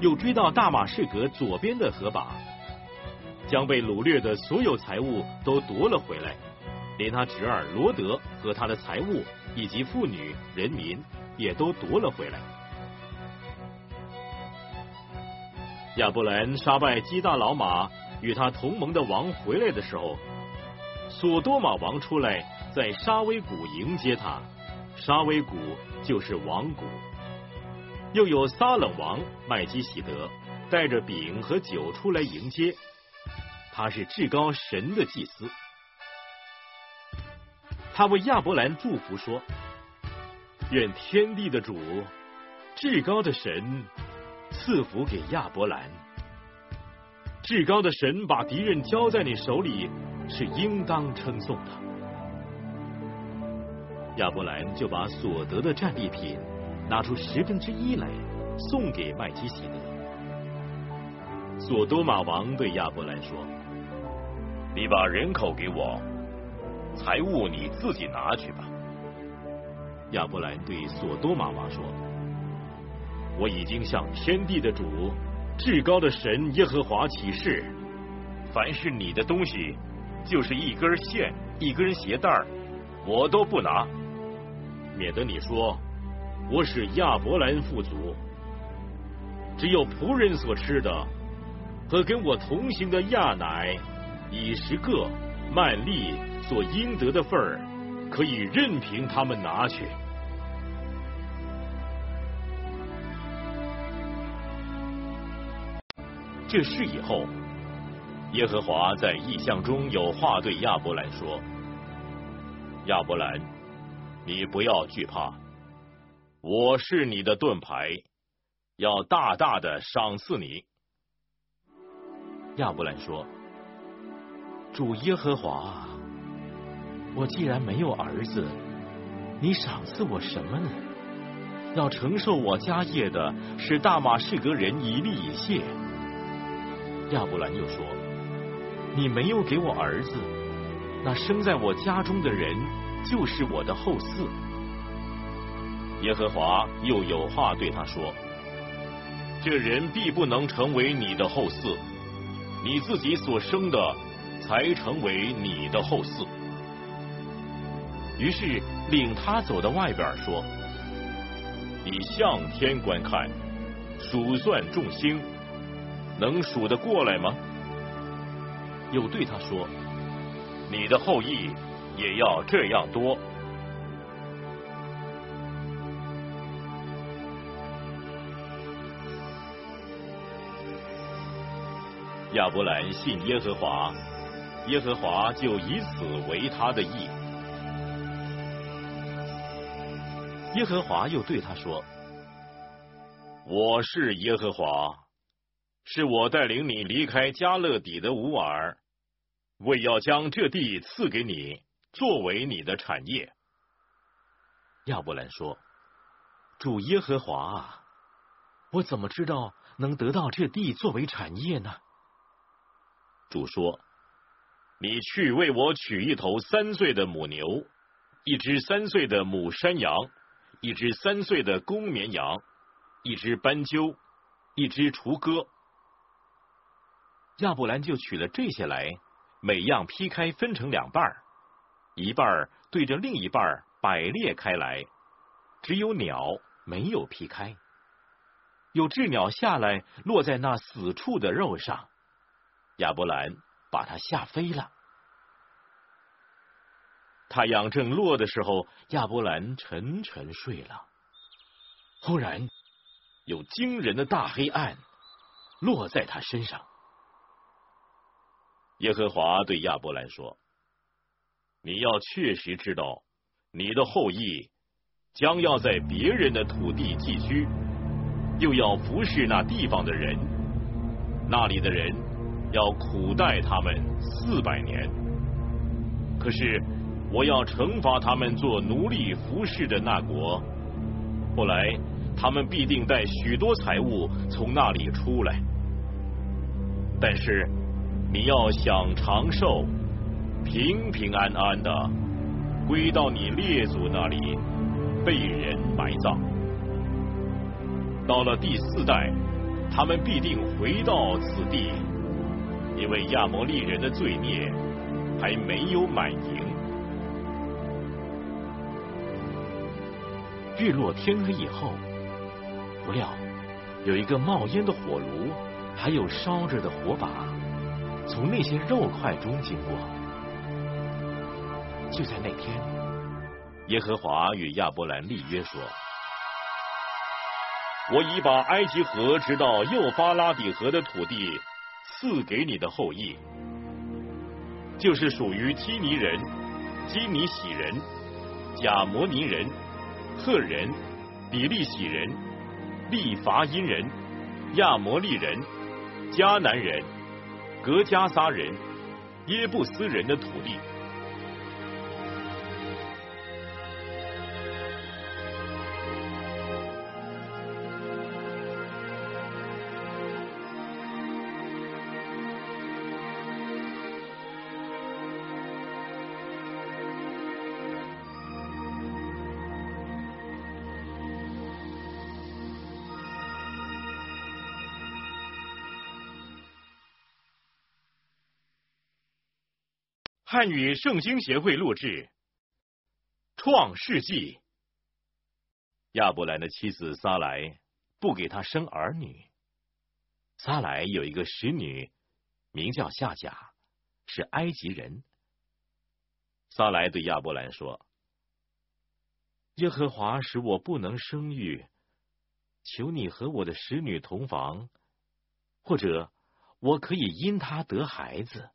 又追到大马士革左边的河坝，将被掳掠的所有财物都夺了回来，连他侄儿罗德和他的财物以及妇女人民也都夺了回来。亚伯兰杀败基大老马与他同盟的王回来的时候，索多玛王出来在沙威谷迎接他。沙威谷就是王谷。又有撒冷王麦基喜德带着饼和酒出来迎接，他是至高神的祭司。他为亚伯兰祝福说：“愿天地的主，至高的神赐福给亚伯兰。至高的神把敌人交在你手里，是应当称颂的。”亚伯兰就把所得的战利品。拿出十分之一来送给麦基喜德。索多玛王对亚伯兰说：“你把人口给我，财物你自己拿去吧。”亚伯兰对索多玛王说：“我已经向天地的主、至高的神耶和华起誓，凡是你的东西，就是一根线、一根鞋带我都不拿，免得你说。”我是亚伯兰富足，只有仆人所吃的和跟我同行的亚乃、以十个曼利所应得的份儿，可以任凭他们拿去。这事以后，耶和华在异象中有话对亚伯兰说：“亚伯兰，你不要惧怕。”我是你的盾牌，要大大的赏赐你。亚伯兰说：“主耶和华，我既然没有儿子，你赏赐我什么呢？要承受我家业的是大马士革人以利以谢。”亚伯兰又说：“你没有给我儿子，那生在我家中的人就是我的后嗣。”耶和华又有话对他说：“这人必不能成为你的后嗣，你自己所生的才成为你的后嗣。”于是领他走到外边说：“你向天观看，数算众星，能数得过来吗？”又对他说：“你的后裔也要这样多。”亚伯兰信耶和华，耶和华就以此为他的义。耶和华又对他说：“我是耶和华，是我带领你离开加勒底的乌尔，为要将这地赐给你，作为你的产业。”亚伯兰说：“主耶和华啊，我怎么知道能得到这地作为产业呢？”主说：“你去为我取一头三岁的母牛，一只三岁的母山羊，一只三岁的公绵羊，一只斑鸠，一只雏鸽。”亚伯兰就取了这些来，每样劈开分成两半一半对着另一半摆列开来，只有鸟没有劈开，有只鸟下来落在那死处的肉上。亚伯兰把他吓飞了。太阳正落的时候，亚伯兰沉沉睡了。忽然，有惊人的大黑暗落在他身上。耶和华对亚伯兰说：“你要确实知道，你的后裔将要在别人的土地寄居，又要服侍那地方的人，那里的人。”要苦待他们四百年，可是我要惩罚他们做奴隶服侍的那国。后来他们必定带许多财物从那里出来。但是你要想长寿，平平安安的归到你列祖那里，被人埋葬。到了第四代，他们必定回到此地。因为亚摩利人的罪孽还没有满盈。日落天黑以后，不料有一个冒烟的火炉还有烧着的火把从那些肉块中经过。就在那天，耶和华与亚伯兰立约说：“我已把埃及河直到幼发拉底河的土地赐给你的后裔，就是属于基尼人、基尼喜人、贾摩尼人、赫人、比利喜人、利伐因人、亚摩利人。”迦南人、格加撒人、耶布斯人的土地。汉语圣经协会录制《创世纪》。亚伯兰的妻子撒莱不给他生儿女。撒莱有一个使女，名叫夏甲，是埃及人。撒莱对亚伯兰说：“耶和华使我不能生育，求你和我的使女同房，或者我可以因他得孩子。”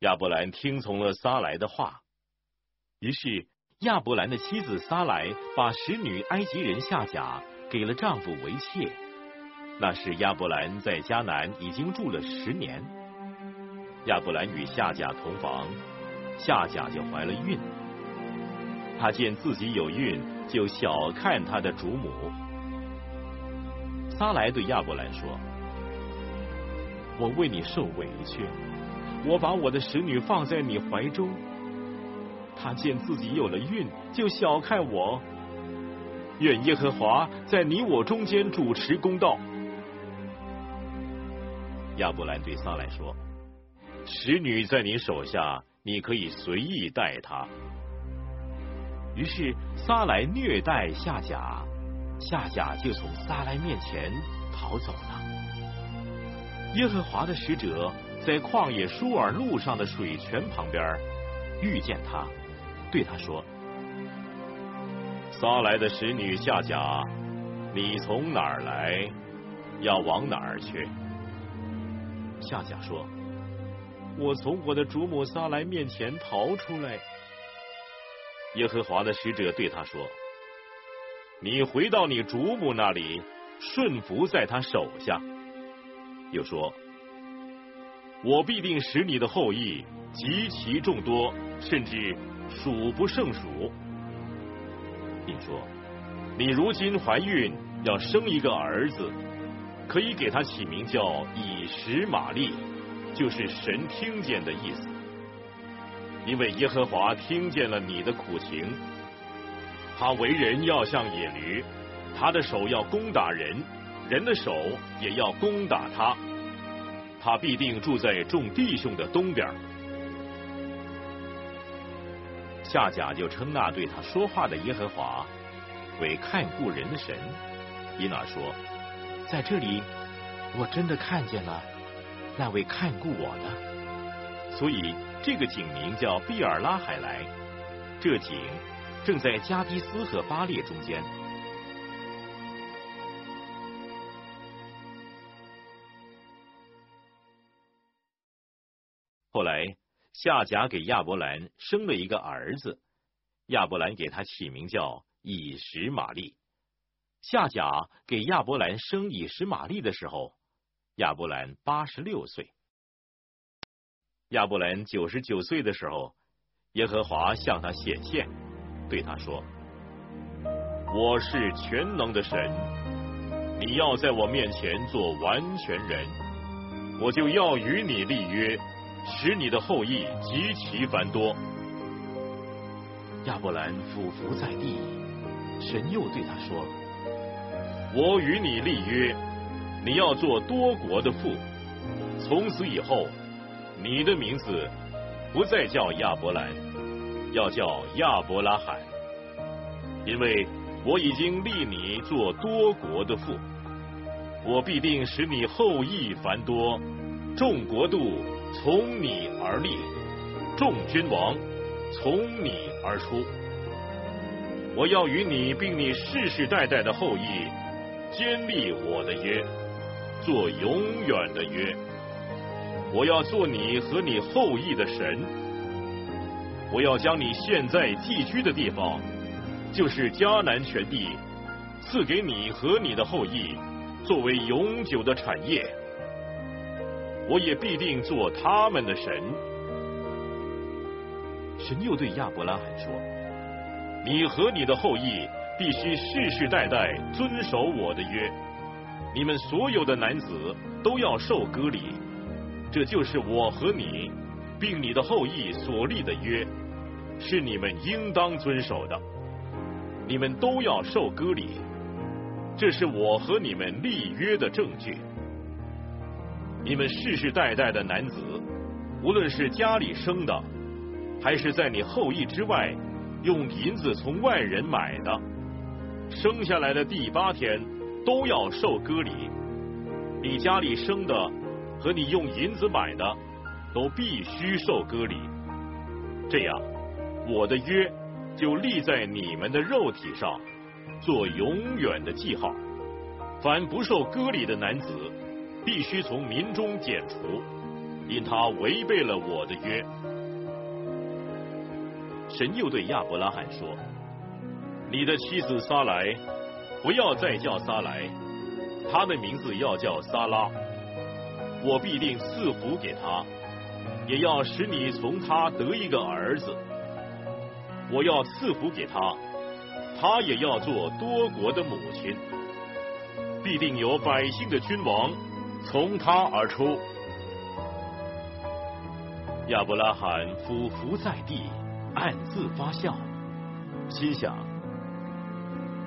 亚伯兰听从了撒来的话，于是亚伯兰的妻子撒来把使女埃及人夏甲给了丈夫为妾。那时亚伯兰在迦南已经住了十年。亚伯兰与夏甲同房，夏甲就怀了孕。他见自己有孕，就小看他的主母。撒来对亚伯兰说：“我为你受委屈。”我把我的使女放在你怀中，她见自己有了孕，就小看我。愿耶和华在你我中间主持公道。亚伯兰对撒来说：“使女在你手下，你可以随意待她。”于是撒来虐待夏甲，夏甲就从撒来面前逃走了。耶和华的使者。在旷野舒尔路上的水泉旁边遇见他，对他说：“撒来的使女夏甲，你从哪儿来？要往哪儿去？”夏甲说：“我从我的主母撒来面前逃出来。”耶和华的使者对他说：“你回到你主母那里，顺服在他手下。”又说。我必定使你的后裔极其众多，甚至数不胜数。并说，你如今怀孕，要生一个儿子，可以给他起名叫以实玛利，就是神听见的意思。因为耶和华听见了你的苦情，他为人要像野驴，他的手要攻打人，人的手也要攻打他。他必定住在众弟兄的东边。夏甲就称那对他说话的耶和华为看顾人的神，伊娜说，在这里我真的看见了那位看顾我的，所以这个井名叫毕尔拉海莱。这井正在加迪斯和巴列中间。后来，夏甲给亚伯兰生了一个儿子，亚伯兰给他起名叫以实玛利。夏甲给亚伯兰生以实玛利的时候，亚伯兰八十六岁。亚伯兰九十九岁的时候，耶和华向他显现，对他说：“我是全能的神，你要在我面前做完全人，我就要与你立约。”使你的后裔极其繁多。亚伯兰俯伏在地，神又对他说：“我与你立约，你要做多国的父。从此以后，你的名字不再叫亚伯兰，要叫亚伯拉罕，因为我已经立你做多国的父。我必定使你后裔繁多，众国度从你而立，众君王从你而出。我要与你并你世世代代的后裔坚立我的约，做永远的约。我要做你和你后裔的神。我要将你现在寄居的地方，就是迦南全地，赐给你和你的后裔。作为永久的产业，我也必定做他们的神。神又对亚伯拉罕说：“你和你的后裔必须世世代代遵守我的约，你们所有的男子都要受割礼，这就是我和你并你的后裔所立的约，是你们应当遵守的。你们都要受割礼。”这是我和你们立约的证据。你们世世代代的男子，无论是家里生的，还是在你后裔之外用银子从外人买的，生下来的第八天都要受割礼。你家里生的和你用银子买的，都必须受割礼。这样，我的约就立在你们的肉体上。做永远的记号，凡不受割礼的男子，必须从民中剪除，因他违背了我的约。神又对亚伯拉罕说：“你的妻子撒来，不要再叫撒来，她的名字要叫撒拉。我必定赐福给她，也要使你从她得一个儿子。我要赐福给她。”他也要做多国的母亲，必定有百姓的君王从他而出。亚伯拉罕俯伏在地，暗自发笑，心想：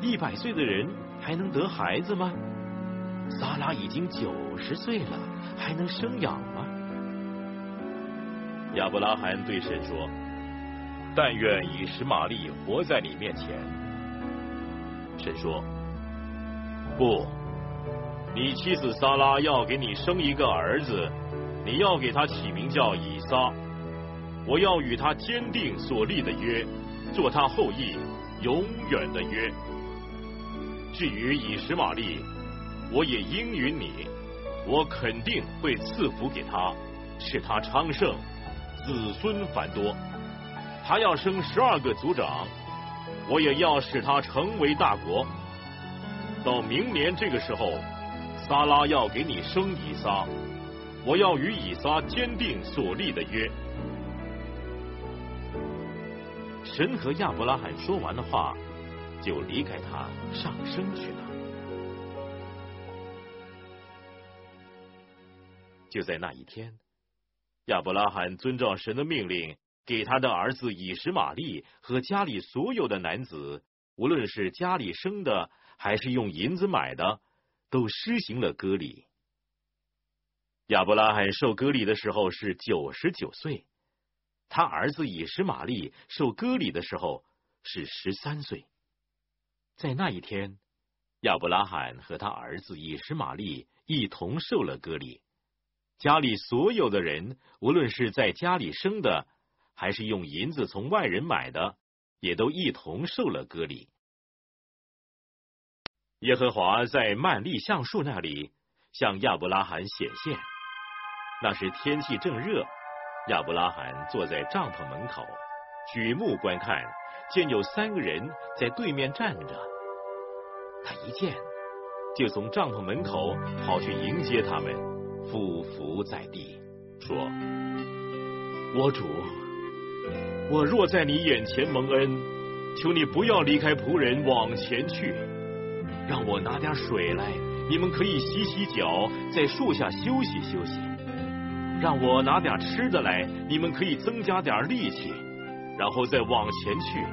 一百岁的人还能得孩子吗？撒拉已经九十岁了，还能生养吗？亚伯拉罕对神说：“但愿以实玛利活在你面前。”神说：“不，你妻子撒拉要给你生一个儿子，你要给他起名叫以撒。我要与他坚定所立的约，做他后裔永远的约。至于以实玛利，我也应允你，我肯定会赐福给他，使他昌盛，子孙繁多。他要生十二个族长。”我也要使他成为大国。到明年这个时候，撒拉要给你生以撒，我要与以撒坚定所立的约。神和亚伯拉罕说完的话，就离开他上升去了。就在那一天，亚伯拉罕遵照神的命令。给他的儿子以实玛利和家里所有的男子，无论是家里生的还是用银子买的，都施行了割礼。亚伯拉罕受割礼的时候是九十九岁，他儿子以实玛利受割礼的时候是十三岁。在那一天，亚伯拉罕和他儿子以实玛利一同受了割礼，家里所有的人，无论是在家里生的。还是用银子从外人买的，也都一同受了割礼。耶和华在曼利橡树那里向亚伯拉罕显现，那时天气正热，亚伯拉罕坐在帐篷门口，举目观看，见有三个人在对面站着。他一见，就从帐篷门口跑去迎接他们，俯伏在地，说：“我主。”我若在你眼前蒙恩，求你不要离开仆人往前去，让我拿点水来，你们可以洗洗脚，在树下休息休息；让我拿点吃的来，你们可以增加点力气，然后再往前去。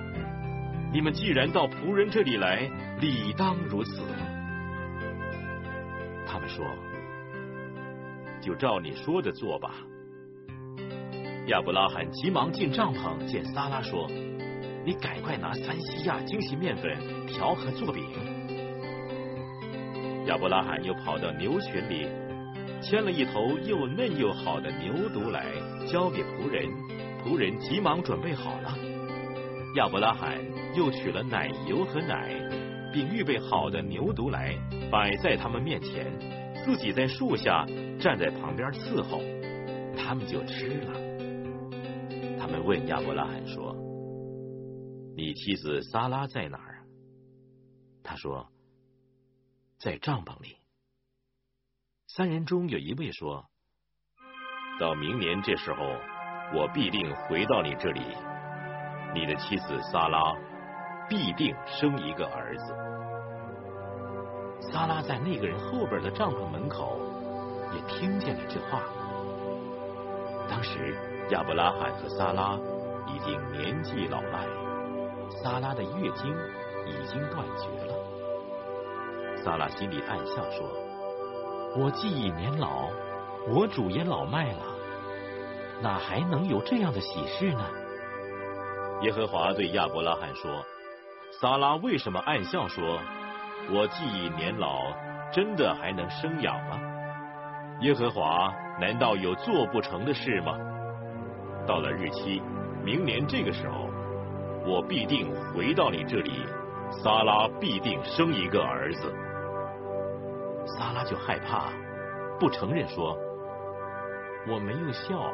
你们既然到仆人这里来，理当如此。他们说：“就照你说的做吧。”亚伯拉罕急忙进帐篷，见撒拉说：“你赶快拿三西亚精细面粉调和做饼。”亚伯拉罕又跑到牛群里，牵了一头又嫩又好的牛犊来，交给仆人。仆人急忙准备好了。亚伯拉罕又取了奶油和奶，并预备好的牛犊来，摆在他们面前，自己在树下站在旁边伺候。他们就吃了。他们问亚伯拉罕说：“你妻子撒拉在哪儿？”他说。在帐篷里，三人中有一位说：“到明年这时候，我必定回到你这里，你的妻子萨拉必定生一个儿子。”萨拉在那个人后边的帐篷门口也听见了这话。当时亚伯拉罕和萨拉已经年纪老迈，萨拉的月经已经断绝了。萨拉心里暗笑说：“我既已年老，我主也老迈了，哪还能有这样的喜事呢？”耶和华对亚伯拉罕说：“萨拉为什么暗笑说，我既已年老，真的还能生养吗？耶和华难道有做不成的事吗？到了日期，明年这个时候，我必定回到你这里，萨拉必定生一个儿子。”萨拉就害怕，不承认说：“我没有笑。”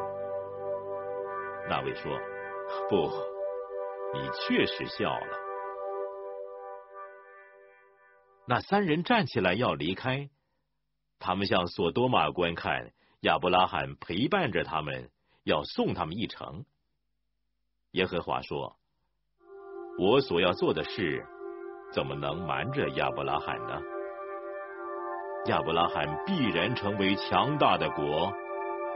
那位说：“不，你确实笑了。”那三人站起来要离开，他们向索多玛观看，亚伯拉罕陪伴着他们，要送他们一程。耶和华说：“我所要做的事，怎么能瞒着亚伯拉罕呢？”亚伯拉罕必然成为强大的国，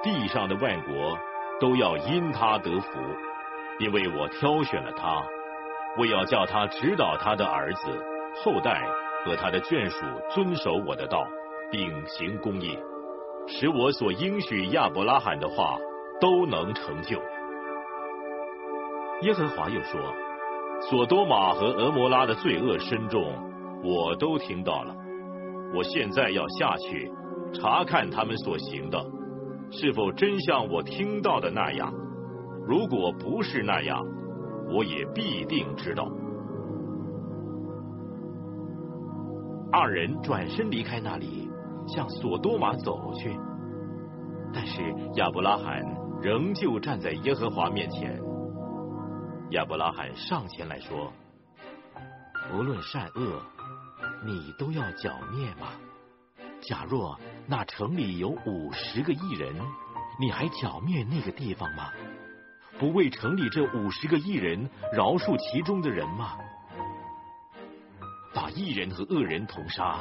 地上的万国都要因他得福，因为我挑选了他，我要叫他指导他的儿子、后代和他的眷属遵守我的道，秉行公义，使我所应许亚伯拉罕的话都能成就。耶和华又说：索多玛和俄摩拉的罪恶深重，我都听到了。我现在要下去查看他们所行的，是否真像我听到的那样？如果不是那样，我也必定知道。二人转身离开那里，向索多玛走去。但是亚伯拉罕仍旧站在耶和华面前。亚伯拉罕上前来说：“无论善恶。”你都要剿灭吗？假若那城里有五十个异人，你还剿灭那个地方吗？不为城里这五十个异人饶恕其中的人吗？把异人和恶人同杀，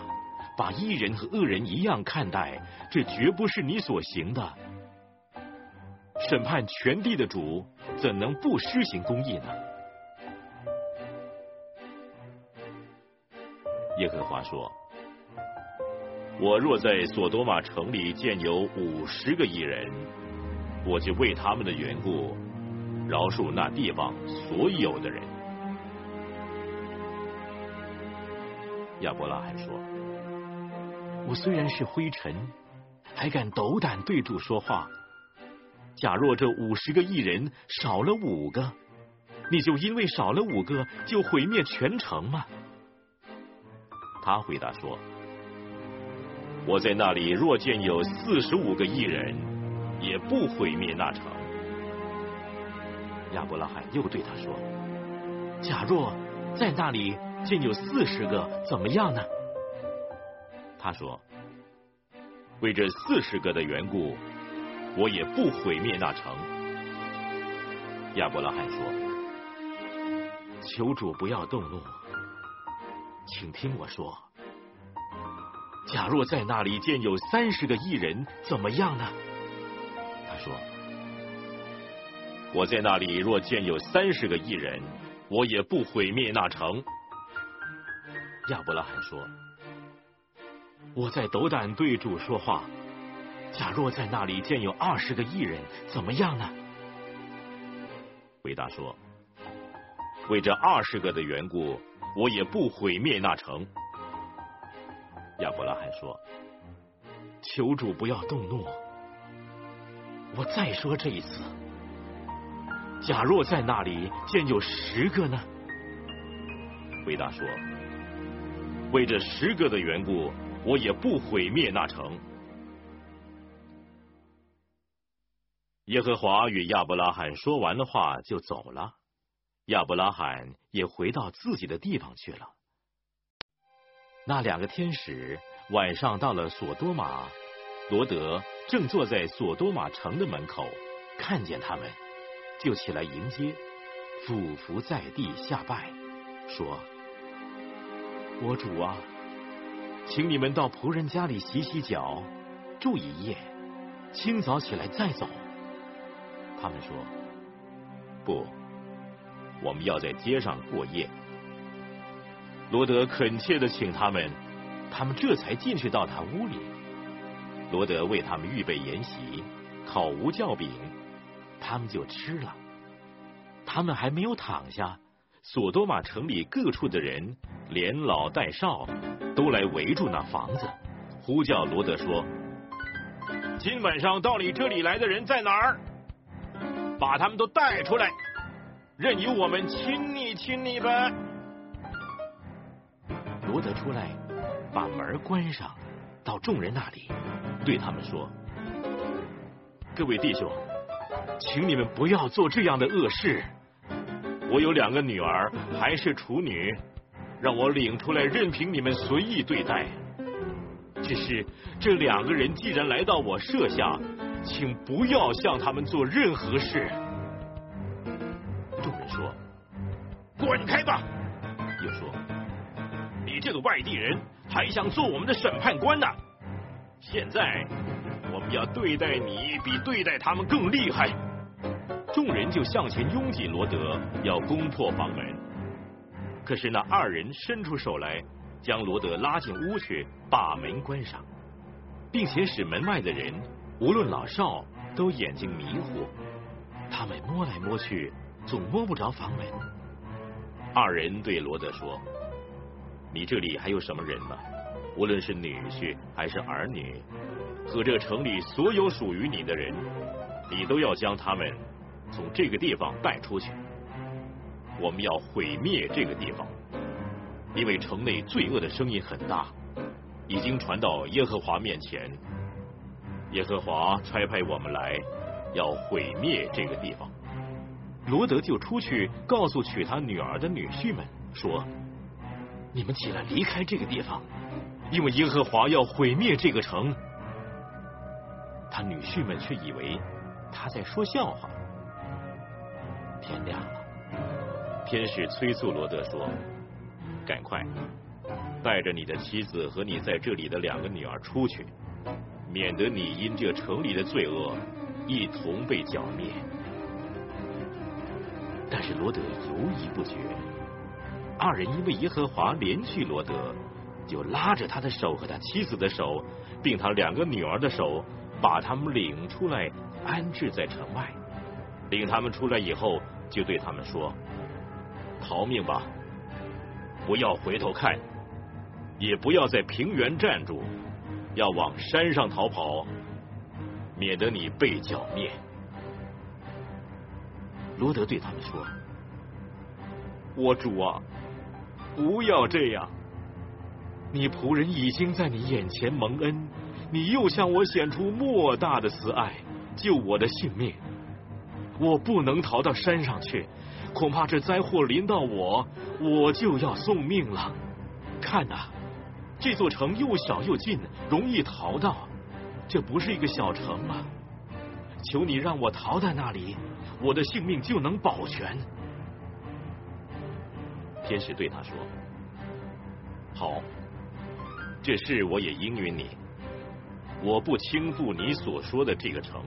把异人和恶人一样看待，这绝不是你所行的。审判全地的主，怎能不施行公义呢？耶和华说：“我若在索多玛城里见有五十个异人，我就为他们的缘故饶恕那地方所有的人。”亚伯拉罕说：“我虽然是灰尘，还敢斗胆对主说话。假若这五十个异人少了五个，你就因为少了五个就毁灭全城吗？”他回答说：“我在那里若见有四十五个异人，也不毁灭那城。”亚伯拉罕又对他说：“假若在那里见有四十个，怎么样呢？”他说：“为这四十个的缘故，我也不毁灭那城。”亚伯拉罕说：“求主不要动怒。”请听我说，假若在那里见有三十个异人，怎么样呢？他说：“我在那里若见有三十个异人，我也不毁灭那城。”亚伯拉罕说：“我在斗胆对主说话，假若在那里见有二十个异人，怎么样呢？”回答说：“为这二十个的缘故。”我也不毁灭那城。亚伯拉罕说：“求主不要动怒，我再说这一次，假若在那里见有十个呢？”回答说：“为这十个的缘故，我也不毁灭那城。”耶和华与亚伯拉罕说完的话就走了，亚伯拉罕也回到自己的地方去了。那两个天使晚上到了索多玛，罗德正坐在索多玛城的门口，看见他们，就起来迎接，俯伏在地下拜，说：“我主啊，请你们到仆人家里洗洗脚，住一夜，清早起来再走。”他们说：“不，我们要在街上过夜。”罗德恳切的请他们，他们这才进去到他屋里。罗德为他们预备筵席，烤无酵饼，他们就吃了。他们还没有躺下，索多玛城里各处的人，连老带少，都来围住那房子，呼叫罗德说：“今晚上到你这里来的人在哪儿？把他们都带出来，任由我们亲昵亲昵吧。”罗德出来，把门关上，到众人那里，对他们说：“各位弟兄，请你们不要做这样的恶事。我有两个女儿，还是处女，让我领出来，任凭你们随意对待。只是这两个人既然来到我舍下，请不要向他们做任何事。”滚开吧！”又说。你这个外地人还想做我们的审判官呢？现在我们要对待你比对待他们更厉害。众人就向前拥挤罗德，要攻破房门。可是那二人伸出手来，将罗德拉进屋去，把门关上，并且使门外的人，无论老少，都眼睛迷糊。他们摸来摸去，总摸不着房门。二人对罗德说。你这里还有什么人吗？无论是女婿还是儿女，和这城里所有属于你的人，你都要将他们从这个地方带出去。我们要毁灭这个地方，因为城内罪恶的声音很大，已经传到耶和华面前。耶和华差派我们来，要毁灭这个地方。罗德就出去告诉娶他女儿的女婿们说。你们起来离开这个地方，因为耶和华要毁灭这个城。他女婿们却以为他在说笑话。天亮了，天使催促罗德说：“赶快带着你的妻子和你在这里的两个女儿出去，免得你因这城里的罪恶一同被剿灭。”但是罗德犹疑不决。二人因为耶和华连续罗德，就拉着他的手和他妻子的手，并他两个女儿的手，把他们领出来，安置在城外。领他们出来以后，就对他们说：“逃命吧，不要回头看，也不要在平原站住，要往山上逃跑，免得你被剿灭。”罗德对他们说：“我主啊！”不要这样！你仆人已经在你眼前蒙恩，你又向我显出莫大的慈爱，救我的性命。我不能逃到山上去，恐怕这灾祸临到我，我就要送命了。看呐，这座城又小又近，容易逃到，这不是一个小城吗？求你让我逃在那里，我的性命就能保全。天使对他说：“好，这事我也应允你。我不轻负你所说的这个城，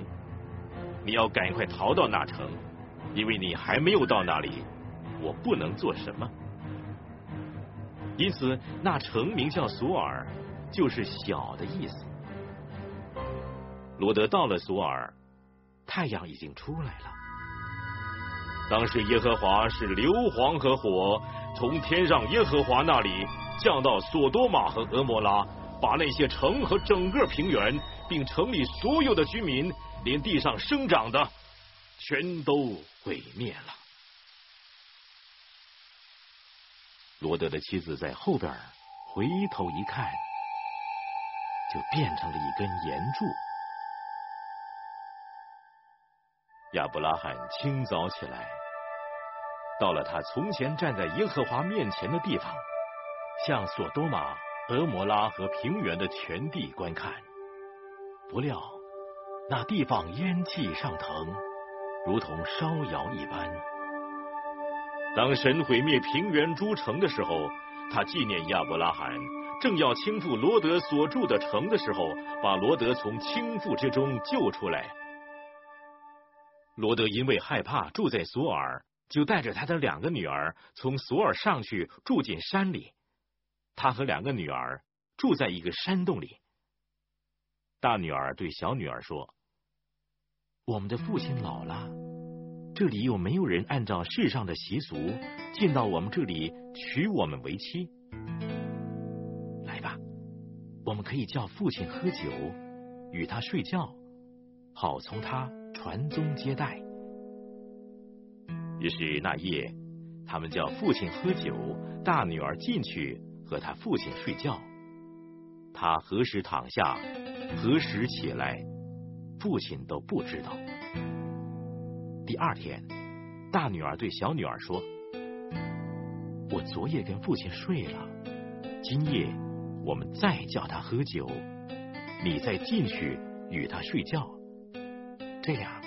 你要赶快逃到那城，因为你还没有到那里，我不能做什么。因此，那城名叫索尔，就是小的意思。罗德到了索尔，太阳已经出来了。当时耶和华是硫磺和火。”从天上耶和华那里降到索多玛和俄摩拉，把那些城和整个平原，并城里所有的居民，连地上生长的，全都毁灭了。罗德的妻子在后边回头一看，就变成了一根岩柱。亚伯拉罕清早起来，到了他从前站在耶和华面前的地方，向索多玛、俄摩拉和平原的全地观看。不料那地方烟气上腾，如同烧窑一般。当神毁灭平原诸城的时候，他纪念亚伯拉罕，正要倾覆罗德所住的城的时候，把罗德从倾覆之中救出来。罗德因为害怕住在索尔，就带着他的两个女儿从索尔上去住进山里。他和两个女儿住在一个山洞里。大女儿对小女儿说：“我们的父亲老了。”这里又没有人按照世上的习俗进到我们这里娶我们为妻。来吧，我们可以叫父亲喝酒，与他睡觉，好从他传宗接代。于是那夜，他们叫父亲喝酒，大女儿进去和他父亲睡觉。他何时躺下，何时起来，父亲都不知道。第二天，大女儿对小女儿说：“我昨夜跟父亲睡了，今夜我们再叫他喝酒，你再进去与他睡觉，这样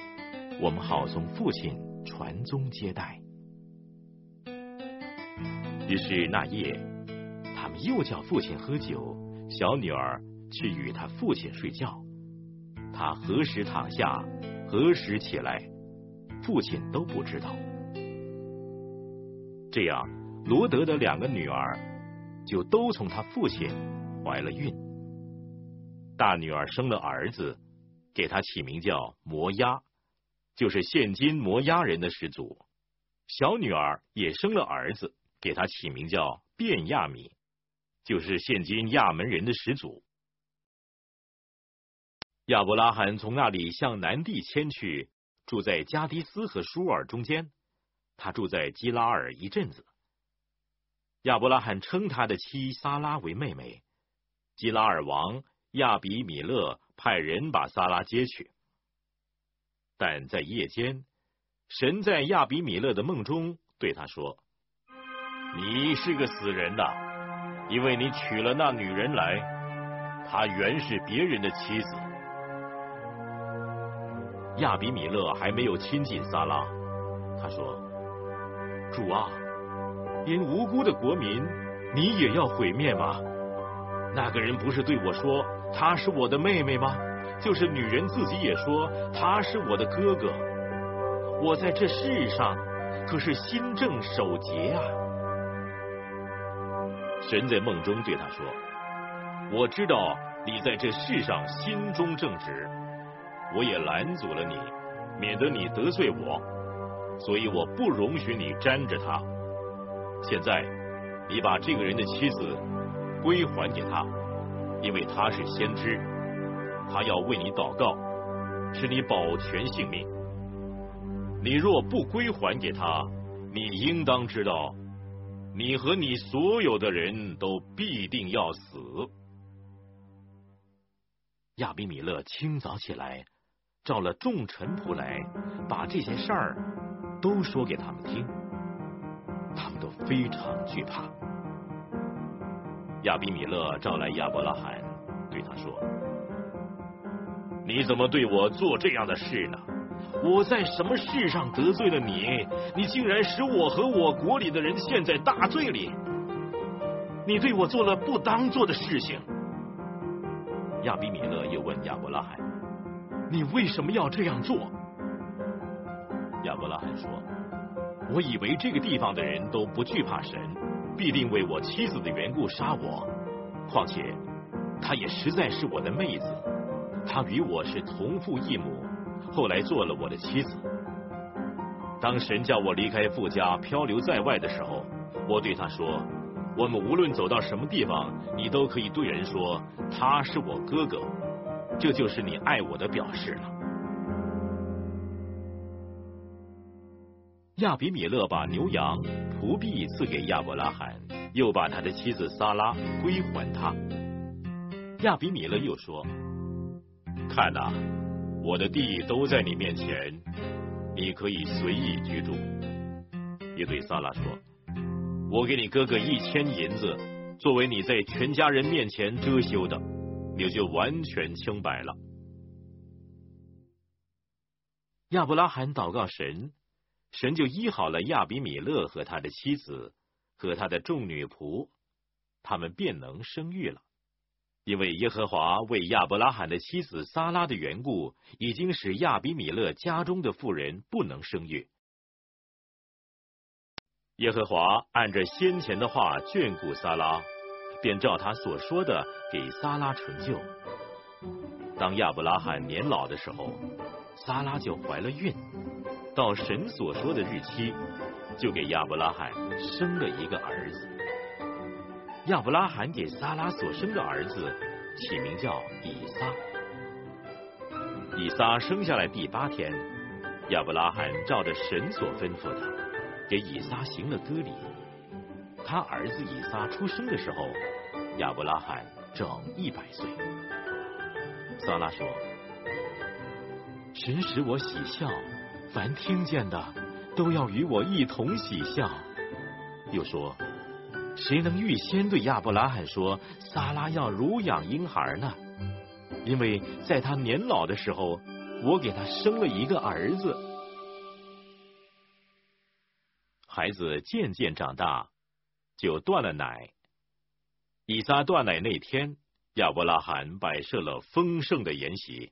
我们好从父亲传宗接代。”于是那夜，他们又叫父亲喝酒，小女儿去与他父亲睡觉。他何时躺下，何时起来。父亲都不知道，这样罗德的两个女儿就都从他父亲怀了孕。大女儿生了儿子，给他起名叫摩押，就是现今摩押人的始祖；小女儿也生了儿子，给他起名叫便亚米，就是现今亚门人的始祖。亚伯拉罕从那里向南地迁去。住在加迪斯和舒尔中间，他住在基拉尔一阵子。亚伯拉罕称他的妻撒拉为妹妹。基拉尔王亚比米勒派人把撒拉接去，但在夜间，神在亚比米勒的梦中对他说：“你是个死人呐，因为你娶了那女人来，她原是别人的妻子。”亚比米勒还没有亲近撒拉，他说：“主啊，连无辜的国民，你也要毁灭吗？那个人不是对我说她是我的妹妹吗？就是女人自己也说她是我的哥哥。我在这世上可是心正守节啊！”神在梦中对他说：“我知道你在这世上心中正直。”我也拦阻了你，免得你得罪我，所以我不容许你沾着他。现在，你把这个人的妻子归还给他，因为他是先知，他要为你祷告，使你保全性命。你若不归还给他，你应当知道，你和你所有的人都必定要死。亚比米勒清早起来。召了众臣仆来，把这些事儿都说给他们听，他们都非常惧怕。亚比米勒召来亚伯拉罕，对他说：“你怎么对我做这样的事呢？我在什么事上得罪了你？你竟然使我和我国里的人陷在大罪里？你对我做了不当做的事情。”亚比米勒又问亚伯拉罕。你为什么要这样做？亚伯拉罕说：“我以为这个地方的人都不惧怕神，必定为我妻子的缘故杀我。况且，她也实在是我的妹子，她与我是同父异母，后来做了我的妻子。当神叫我离开富家漂流在外的时候，我对他说：我们无论走到什么地方，你都可以对人说他是我哥哥，这就是你爱我的表示了。亚比米勒把牛羊、仆婢赐给亚伯拉罕，又把他的妻子撒拉归还他。亚比米勒又说：“看呐，我的地都在你面前，你可以随意居住。”也对撒拉说：“我给你哥哥一千银子，作为你在全家人面前遮羞的，你就完全清白了。”亚伯拉罕祷告神。神就医好了亚比米勒和他的妻子和他的众女仆，他们便能生育了。因为耶和华为亚伯拉罕的妻子撒拉的缘故，已经使亚比米勒家中的妇人不能生育。耶和华按着先前的话眷顾撒拉，便照他所说的给撒拉成就。当亚伯拉罕年老的时候，撒拉就怀了孕。到神所说的日期，就给亚伯拉罕生了一个儿子。亚伯拉罕给撒拉所生的儿子起名叫以撒。以撒生下来第八天，亚伯拉罕照着神所吩咐的，给以撒行了割礼。他儿子以撒出生的时候，亚伯拉罕整一百岁。撒拉说：“神使我喜笑。”凡听见的，都要与我一同喜笑。又说，谁能预先对亚伯拉罕说，撒拉要乳养婴孩呢？因为在他年老的时候，我给他生了一个儿子。孩子渐渐长大，就断了奶。以撒断奶那天，亚伯拉罕摆设了丰盛的筵席。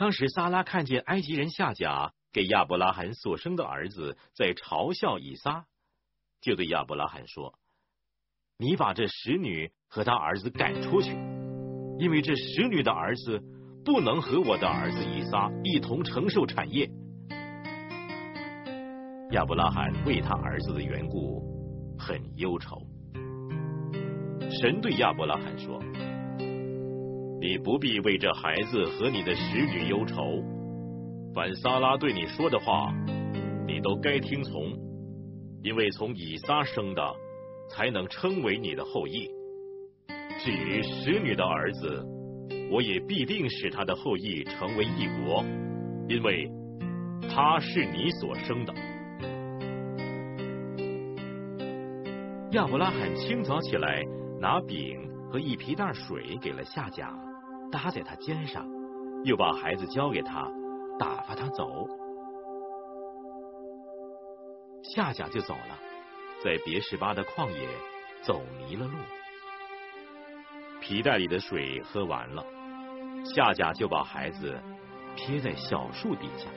当时撒拉看见埃及人夏甲给亚伯拉罕所生的儿子在嘲笑以撒，就对亚伯拉罕说：“你把这使女和他儿子赶出去，因为这使女的儿子不能和我的儿子以撒一同承受产业。”亚伯拉罕为他儿子的缘故很忧愁。神对亚伯拉罕说。你不必为这孩子和你的使女忧愁。凡撒拉对你说的话，你都该听从，因为从以撒生的，才能称为你的后裔。至于使女的儿子，我也必定使他的后裔成为一国，因为他是你所生的。亚伯拉罕清早起来，拿饼和一皮袋水给了夏甲。搭在他肩上，又把孩子交给他，打发他走。夏甲就走了，在别十巴的旷野走迷了路。皮袋里的水喝完了，夏甲就把孩子撇在小树底下，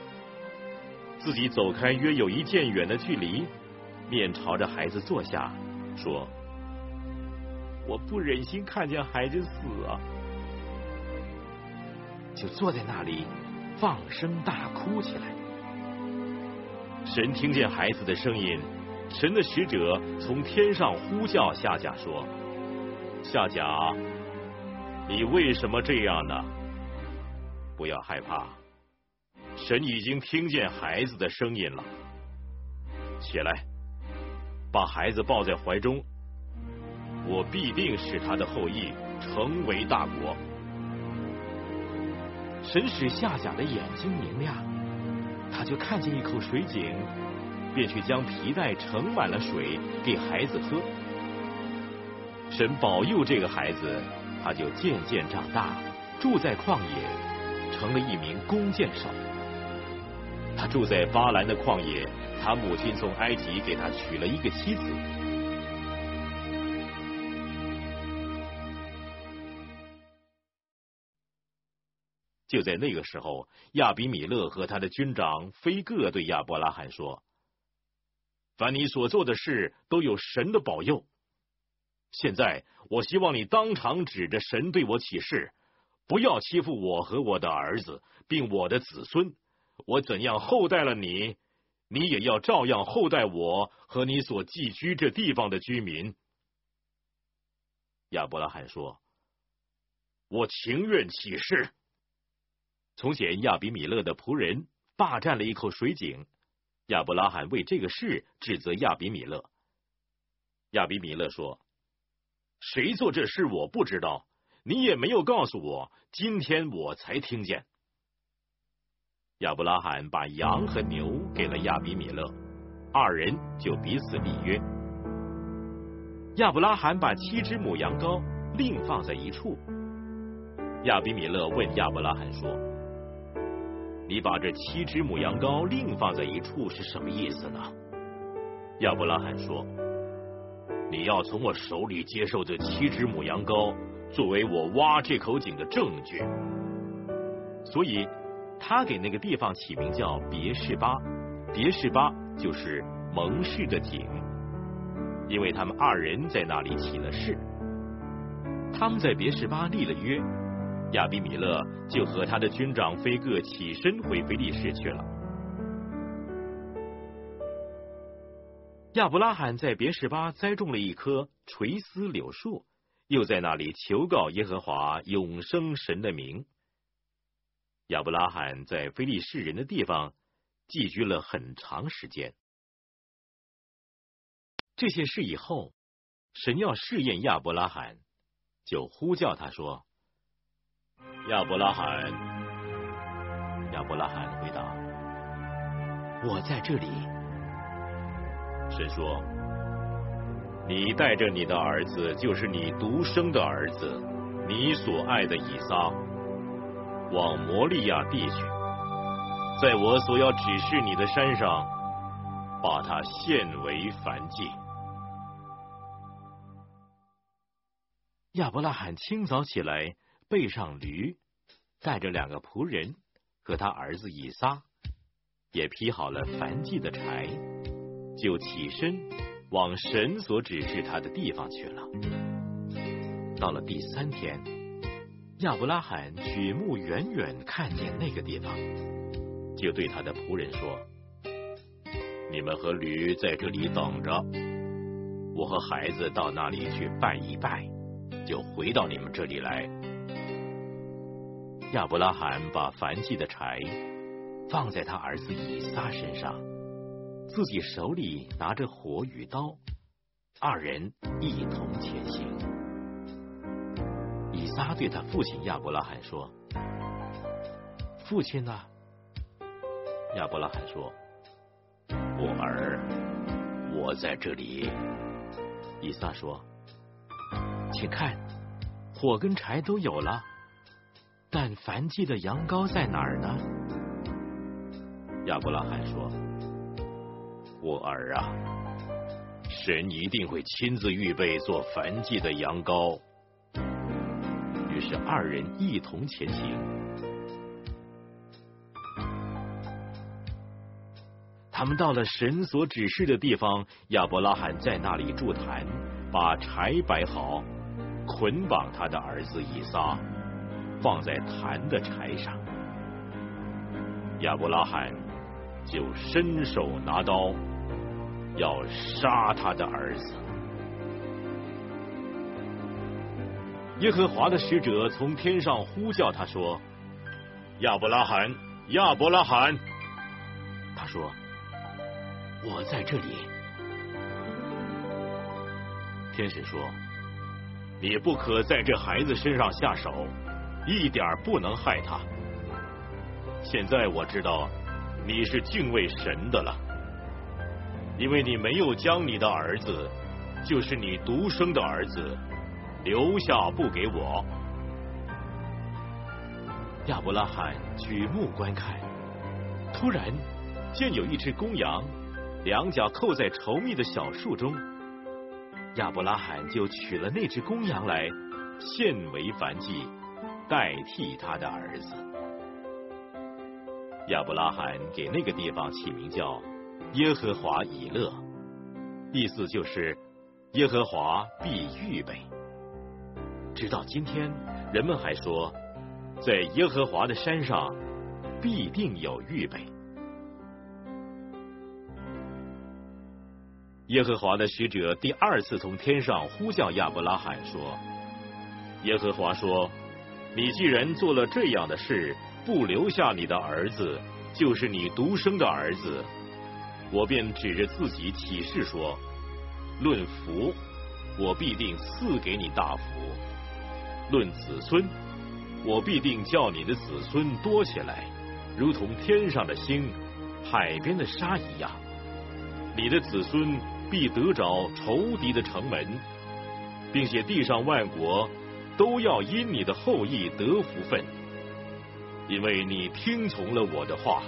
自己走开约有一箭远的距离，面朝着孩子坐下，说：“我不忍心看见孩子死啊。”就坐在那里，放声大哭起来。神听见孩子的声音，神的使者从天上呼叫夏甲说：“夏甲，你为什么这样呢？不要害怕，神已经听见孩子的声音了。起来，把孩子抱在怀中，我必定使他的后裔成为大国。”神使夏甲的眼睛明亮，他就看见一口水井，便去将皮带盛满了水给孩子喝。神保佑这个孩子，他就渐渐长大，住在旷野，成了一名弓箭手。他住在巴兰的旷野，他母亲从埃及给他娶了一个妻子。就在那个时候，亚比米勒和他的军长非各对亚伯拉罕说：“凡你所做的事，都有神的保佑。现在，我希望你当场指着神对我起誓，不要欺负我和我的儿子，并我的子孙。我怎样厚待了你，你也要照样厚待我和你所寄居这地方的居民。亚伯拉罕说：“我情愿起誓。”从前亚比米勒的仆人霸占了一口水井，亚伯拉罕为这个事指责亚比米勒。亚比米勒说：“谁做这事我不知道，你也没有告诉我，今天我才听见。”亚伯拉罕把羊和牛给了亚比米勒，二人就彼此立约。亚伯拉罕把七只母羊羔另放在一处。亚比米勒问亚伯拉罕说：“你把这七只母羊羔另放在一处是什么意思呢？”亚伯拉罕说：“你要从我手里接受这七只母羊羔，作为我挖这口井的证据。”所以。他给那个地方起名叫别是巴，别是巴就是蒙氏的井，因为他们二人在那里起了誓。他们在别是巴立了约，亚比米勒就和他的军长菲戈起身回菲利士去了。亚伯拉罕在别是巴栽种了一棵垂丝柳树，又在那里求告耶和华永生神的名。亚伯拉罕在非利士人的地方寄居了很长时间。这些事以后，神要试验亚伯拉罕，就呼叫他说：“亚伯拉罕。”亚伯拉罕回答：“我在这里。”神说：“你带着你的儿子，就是你独生的儿子，你所爱的以撒。”往摩利亚地去，在我所要指示你的山上，把它献为燔祭。亚伯拉罕清早起来，背上驴，带着两个仆人和他儿子以撒，也劈好了燔祭的柴，就起身往神所指示他的地方去了。到了第三天。亚伯拉罕举目远远看见那个地方，就对他的仆人说：“你们和驴在这里等着，我和孩子到那里去拜一拜，就回到你们这里来。”亚伯拉罕把燔祭的柴放在他儿子以撒身上，自己手里拿着火与刀，二人一同前行。以撒对他父亲亚伯拉罕说：“父亲呢？”亚伯拉罕说：“我儿，我在这里。”以撒说：“请看，火跟柴都有了，但燔祭的羊羔在哪儿呢？”亚伯拉罕说：“我儿啊，神一定会亲自预备做燔祭的羊羔。”于是二人一同前行。他们到了神所指示的地方，亚伯拉罕在那里筑坛，把柴摆好，捆绑他的儿子以撒，放在坛的柴上。亚伯拉罕就伸手拿刀，要杀他的儿子。耶和华的使者从天上呼叫他说：“亚伯拉罕，亚伯拉罕。”他说：“我在这里。”天使说：“你不可在这孩子身上下手，一点不能害他。现在我知道你是敬畏神的了，因为你没有将你的儿子，就是你独生的儿子。”留下不给我。亚伯拉罕举目观看，突然见有一只公羊，两脚扣在稠密的小树中。亚伯拉罕就取了那只公羊来，献为燔祭，代替他的儿子。亚伯拉罕给那个地方起名叫耶和华以勒，意思就是耶和华必预备。直到今天，人们还说，在耶和华的山上必定有预备。耶和华的使者第二次从天上呼叫亚伯拉罕说：“耶和华说，你既然做了这样的事，不留下你的儿子，就是你独生的儿子，我便指着自己起誓说：论福，我必定赐给你大福；论子孙，我必定叫你的子孙多起来，如同天上的星、海边的沙一样。你的子孙。”必得着仇敌的城门，并且地上万国都要因你的后裔得福分，因为你听从了我的话。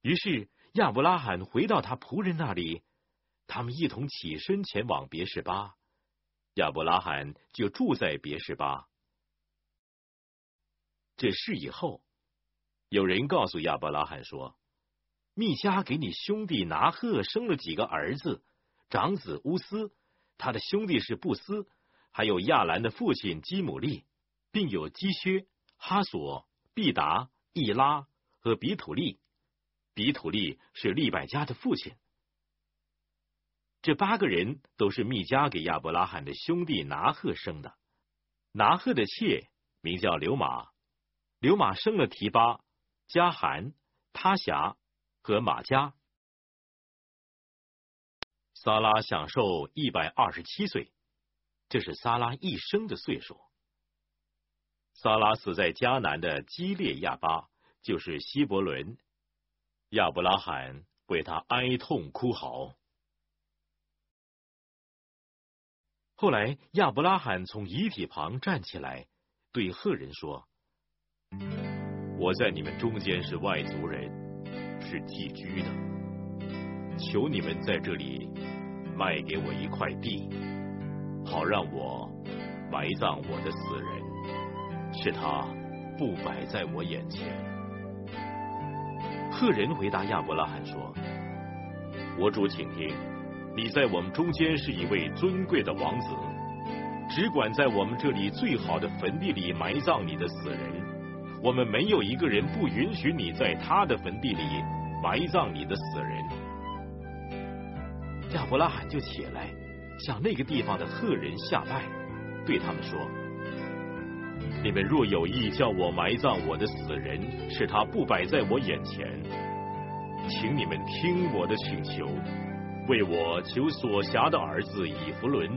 于是亚伯拉罕回到他仆人那里，他们一同起身前往别是巴，亚伯拉罕就住在别是巴。这事以后。有人告诉亚伯拉罕说：“密加给你兄弟拿赫生了几个儿子，长子乌斯，他的兄弟是布斯，还有亚兰的父亲基姆利，并有基薛、哈索、毕达、易拉和比土利。比土利是利百加的父亲。这八个人都是密加给亚伯拉罕的兄弟拿赫生的。拿赫的妾名叫刘马，刘马生了提巴。”加罕、他辖和马加，萨拉享受一百二十七岁，这是萨拉一生的岁数。萨拉死在迦南的基列亚巴，就是希伯伦。亚伯拉罕为他哀痛哭嚎。后来，亚伯拉罕从遗体旁站起来，对赫人说。我在你们中间是外族人，是寄居的。求你们在这里卖给我一块地，好让我埋葬我的死人，使他不摆在我眼前。赫人回答亚伯拉罕说：“我主，请听，你在我们中间是一位尊贵的王子，只管在我们这里最好的坟地里埋葬你的死人。”我们没有一个人不允许你在他的坟地里埋葬你的死人。亚伯拉罕就起来，向那个地方的赫人下拜，对他们说：“你们若有意叫我埋葬我的死人，使他不摆在我眼前，请你们听我的请求，为我求所辖的儿子以弗伦，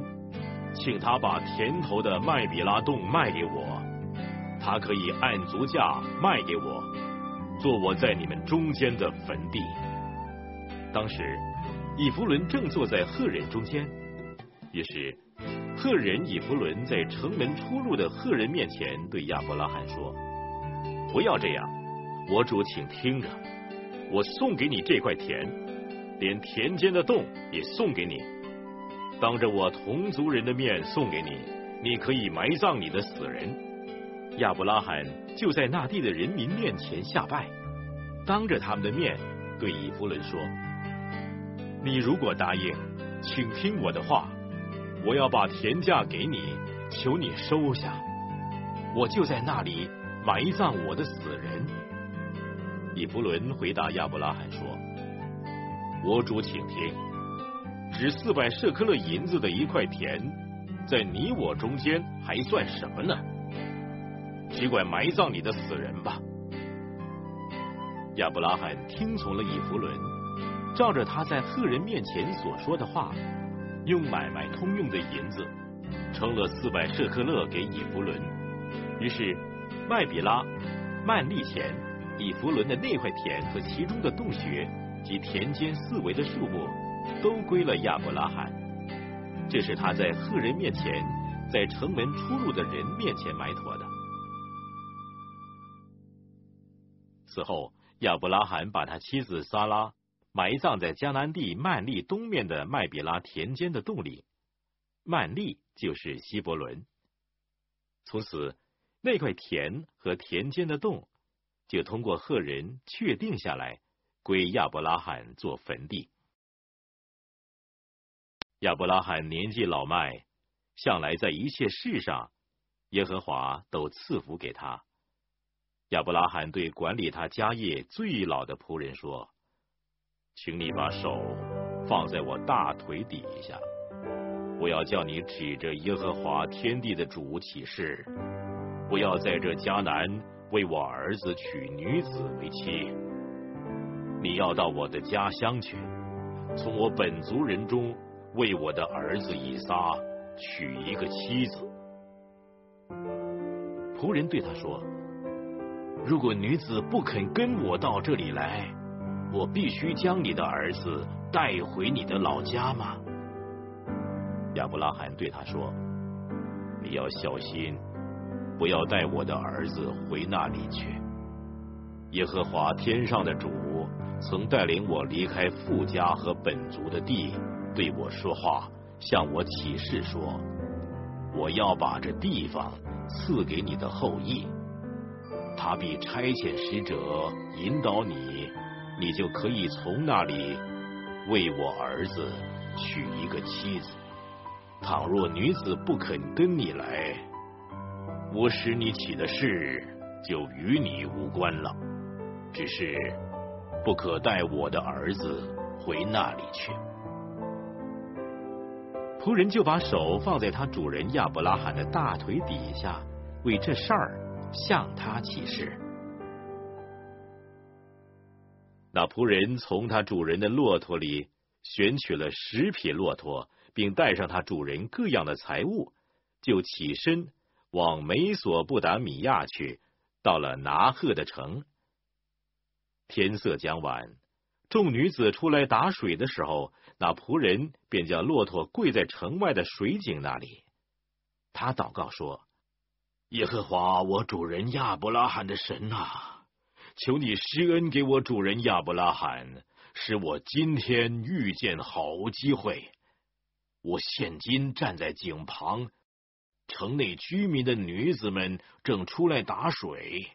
请他把田头的麦比拉洞卖给我。”他可以按足价卖给我，做我在你们中间的坟地。当时，以弗伦正坐在赫人中间，于是赫人以弗伦在城门出入的赫人面前对亚伯拉罕说：“不要这样，我主，请听着，我送给你这块田，连田间的洞也送给你，当着我同族人的面送给你，你可以埋葬你的死人。”亚伯拉罕就在那地的人民面前下拜，当着他们的面对以弗伦说：“你如果答应，请听我的话，我要把田价给你，求你收下，我就在那里埋葬我的死人。”以弗伦回答亚伯拉罕说：“我主，请听，值四百舍克勒银子的一块田，在你我中间还算什么呢？”只管埋葬你的死人吧。亚伯拉罕听从了以弗伦，照着他在赫人面前所说的话，用买卖通用的银子，称了四百舍克勒给以弗伦。于是麦比拉、曼利前、以弗伦的那块田和其中的洞穴及田间四围的树木，都归了亚伯拉罕。这是他在赫人面前，在城门出入的人面前埋妥的。此后，亚伯拉罕把他妻子撒拉埋葬在迦南地曼利东面的麦比拉田间的洞里。曼利就是希伯伦。从此，那块田和田间的洞就通过赫人确定下来，归亚伯拉罕做坟地。亚伯拉罕年纪老迈，向来在一切事上，耶和华都赐福给他。亚伯拉罕对管理他家业最老的仆人说：“请你把手放在我大腿底下，我要叫你指着耶和华天地的主起誓，不要在这迦南为我儿子娶女子为妻。你要到我的家乡去，从我本族人中为我的儿子以撒娶一个妻子。”仆人对他说。如果女子不肯跟我到这里来，我必须将你的儿子带回你的老家吗？亚伯拉罕对他说：“你要小心，不要带我的儿子回那里去。耶和华天上的主曾带领我离开富家和本族的地，对我说话，向我起誓说：我要把这地方赐给你的后裔。”他必差遣使者引导你，你就可以从那里为我儿子娶一个妻子。倘若女子不肯跟你来，我使你起的事就与你无关了。只是不可带我的儿子回那里去。仆人就把手放在他主人亚伯拉罕的大腿底下，为这事儿。向他起誓。那仆人从他主人的骆驼里选取了十匹骆驼，并带上他主人各样的财物，就起身往美索不达米亚去。到了拿鹤的城，天色将晚，众女子出来打水的时候，那仆人便将骆驼跪在城外的水井那里。他祷告说。耶和华，我主人亚伯拉罕的神啊，求你施恩给我主人亚伯拉罕，使我今天遇见好机会。我现今站在井旁，城内居民的女子们正出来打水。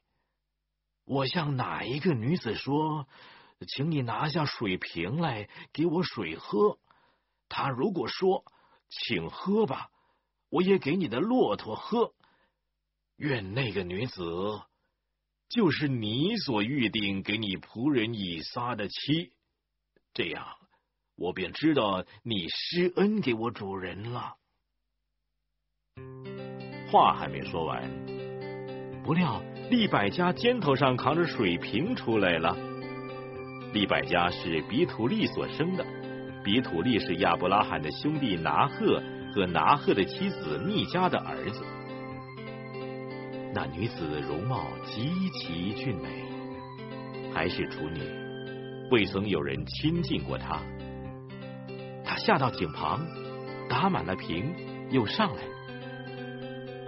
我向哪一个女子说，请你拿下水瓶来给我水喝？她如果说，请喝吧，我也给你的骆驼喝。愿那个女子就是你所预定给你仆人以撒的妻，这样我便知道你施恩给我主人了。话还没说完，不料利百家肩头上扛着水瓶出来了。利百家是比土利所生的，比土利是亚伯拉罕的兄弟拿赫和拿赫的妻子密加的儿子。那女子容貌极其俊美，还是处女，未曾有人亲近过她。她下到井旁，打满了瓶，又上来。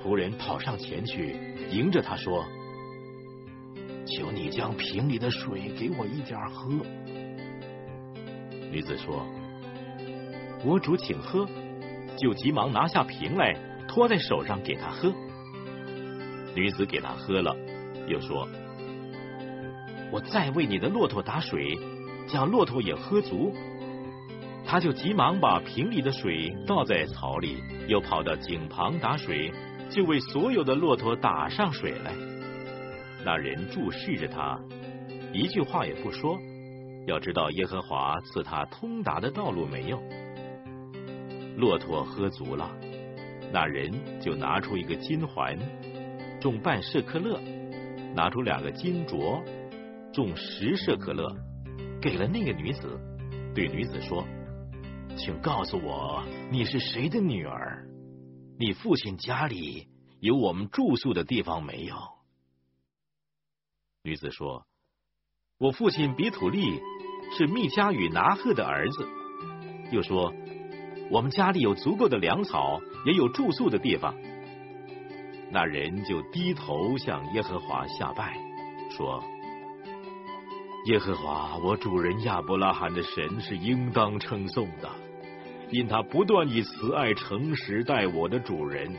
仆人跑上前去，迎着她说：“求你将瓶里的水给我一点喝。”女子说：“我主请喝。”就急忙拿下瓶来，托在手上给他喝。女子给他喝了，又说：“我再为你的骆驼打水，将骆驼也喝足。”他就急忙把瓶里的水倒在槽里，又跑到井旁打水，就为所有的骆驼打上水来。那人注视着他，一句话也不说，要知道耶和华赐他通达的道路没有。骆驼喝足了，那人就拿出一个金环。种半舍克勒，拿出两个金镯，种十舍克勒，给了那个女子，对女子说：“请告诉我，你是谁的女儿？你父亲家里有我们住宿的地方没有？”女子说：“我父亲比土利是密加与拿赫的儿子。”又说：“我们家里有足够的粮草，也有住宿的地方。”那人就低头向耶和华下拜，说：“耶和华，我主人亚伯拉罕的神是应当称颂的，因他不断以慈爱诚实待我的主人。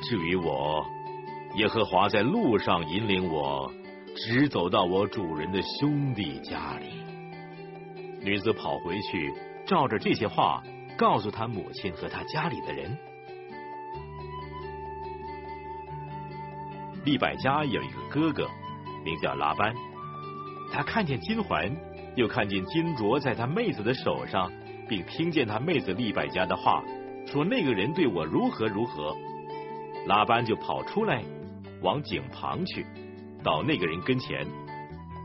至于我，耶和华在路上引领我，直走到我主人的兄弟家里。”女子跑回去，照着这些话告诉他母亲和他家里的人。利百加有一个哥哥，名叫拉班。他看见金环，又看见金镯在他妹子的手上，并听见他妹子利百家的话，说那个人对我如何如何。拉班就跑出来，往井旁去，到那个人跟前，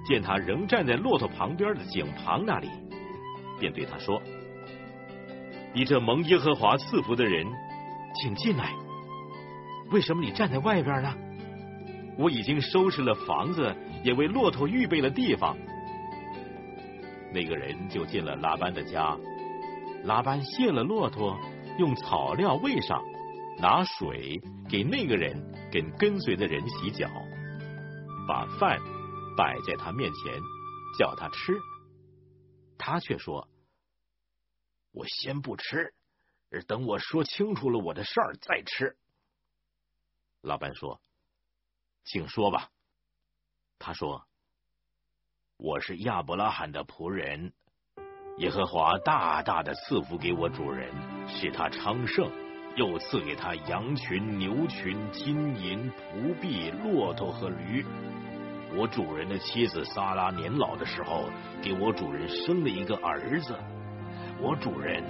见他仍站在骆驼旁边的井旁那里，便对他说：“你这蒙耶和华赐福的人，请进来。为什么你站在外边呢？我已经收拾了房子，也为骆驼预备了地方。”那个人就进了拉班的家，拉班卸了骆驼，用草料喂上。拿水给那个人跟跟随的人洗脚，把饭摆在他面前，叫他吃。他却说：“我先不吃，等我说清楚了我的事儿再吃。”老板说：“请说吧。”他说：“我是亚伯拉罕的仆人，耶和华大大的赐福给我主人，使他昌盛。”又赐给他羊群、牛群、金银、仆婢、骆驼和驴。我主人的妻子萨拉年老的时候，给我主人生了一个儿子。我主人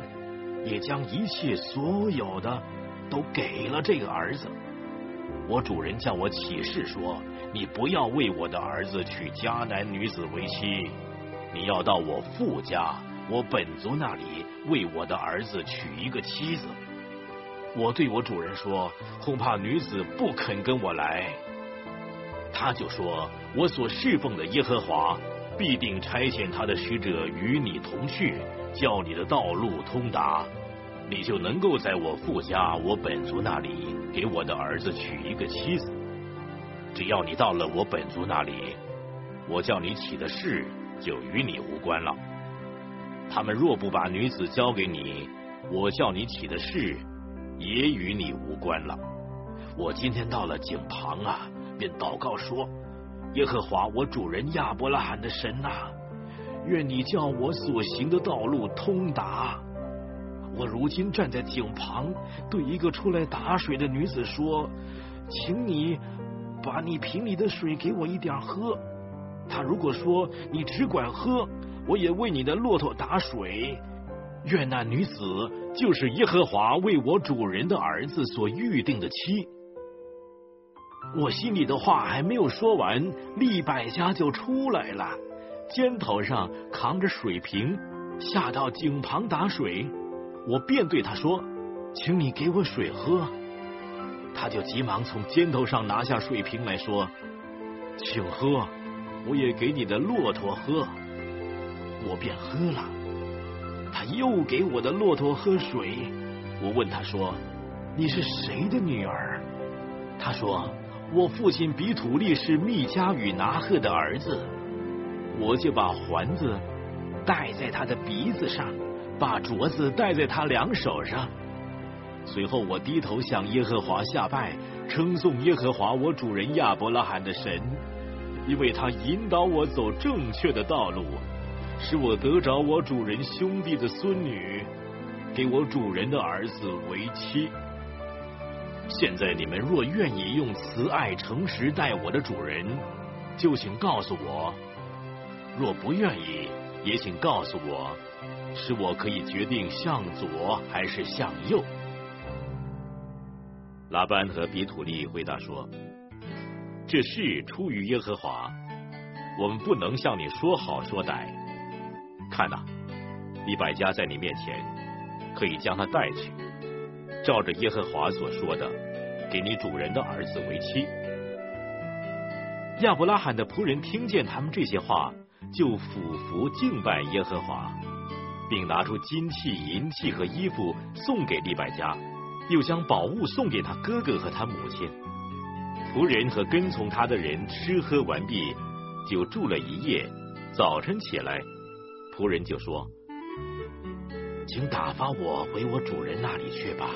也将一切所有的都给了这个儿子。我主人叫我起誓说：你不要为我的儿子娶迦南女子为妻，你要到我父家，我本族那里为我的儿子娶一个妻子。我对我主人说：“恐怕女子不肯跟我来。”他就说：“我所侍奉的耶和华必定差遣他的使者与你同去，叫你的道路通达，你就能够在我父家、我本族那里给我的儿子娶一个妻子。只要你到了我本族那里，我叫你起的事就与你无关了。他们若不把女子交给你，我叫你起的事。”也与你无关了。我今天到了井旁啊，便祷告说：“耶和华，我主人亚伯拉罕的神呐，愿你叫我所行的道路通达。我如今站在井旁，对一个出来打水的女子说：‘请你把你瓶里的水给我一点喝。’她如果说你只管喝，我也为你的骆驼打水。愿那女子。”就是耶和华为我主人的儿子所预定的妻。我心里的话还没有说完，利百家就出来了，肩头上扛着水瓶，下到井旁打水。我便对他说：“请你给我水喝。”他就急忙从肩头上拿下水瓶来说：“请喝，我也给你的骆驼喝。”我便喝了。他又给我的骆驼喝水。我问他说：“你是谁的女儿？”他说：“我父亲比土利是密加与拿赫的儿子。”我就把环子戴在他的鼻子上，把镯子戴在他两手上。随后我低头向耶和华下拜，称颂耶和华我主人亚伯拉罕的神，因为他引导我走正确的道路。使我得着我主人兄弟的孙女，给我主人的儿子为妻。现在你们若愿意用慈爱诚实待我的主人，就请告诉我；若不愿意，也请告诉我，使我可以决定向左还是向右。拉班和比土利回答说：“这事出于耶和华，我们不能向你说好说歹。”看呐，一百家在你面前，可以将他带去，照着耶和华所说的，给你主人的儿子为妻。亚伯拉罕的仆人听见他们这些话，就俯伏敬拜耶和华，并拿出金器、银器和衣服送给李百家，又将宝物送给他哥哥和他母亲。仆人和跟从他的人吃喝完毕，就住了一夜。早晨起来。仆人就说：“请打发我回我主人那里去吧。”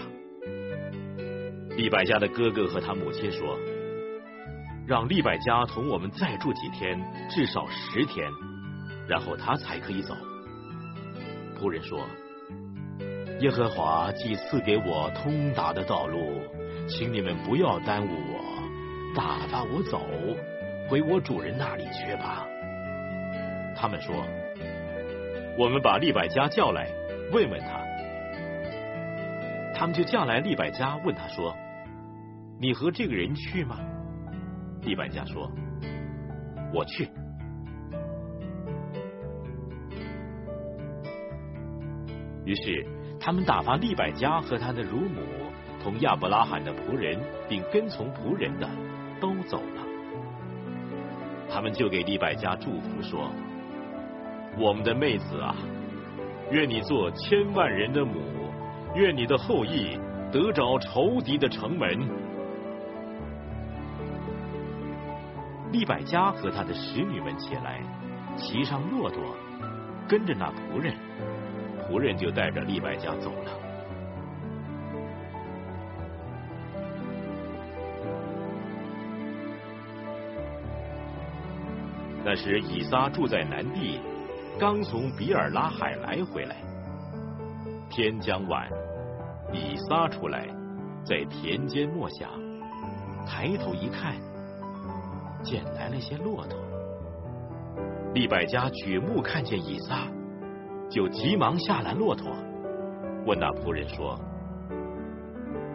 利百家的哥哥和他母亲说：“让利百家同我们再住几天，至少十天，然后他才可以走。”仆人说：“耶和华既赐给我通达的道路，请你们不要耽误我，打发我走，回我主人那里去吧。”他们说：“我们把利百加叫来，问问他。”他们就叫来利百加，问他说：“你和这个人去吗？”利百加说：“我去。”于是他们打发利百加和他的乳母同亚伯拉罕的仆人，并跟从仆人的都走了。他们就给利百加祝福说：“我们的妹子啊，愿你做千万人的母。”愿你的后裔得着仇敌的城门。利百加和他的使女们起来，骑上骆驼，跟着那仆人，仆人就带着利百加走了。那时以撒住在南地，刚从比尔拉海来回来，天将晚。以撒出来，在田间默想，抬头一看，见来了些骆驼。利百加举目看见以撒，就急忙下来骆驼，问那仆人说：“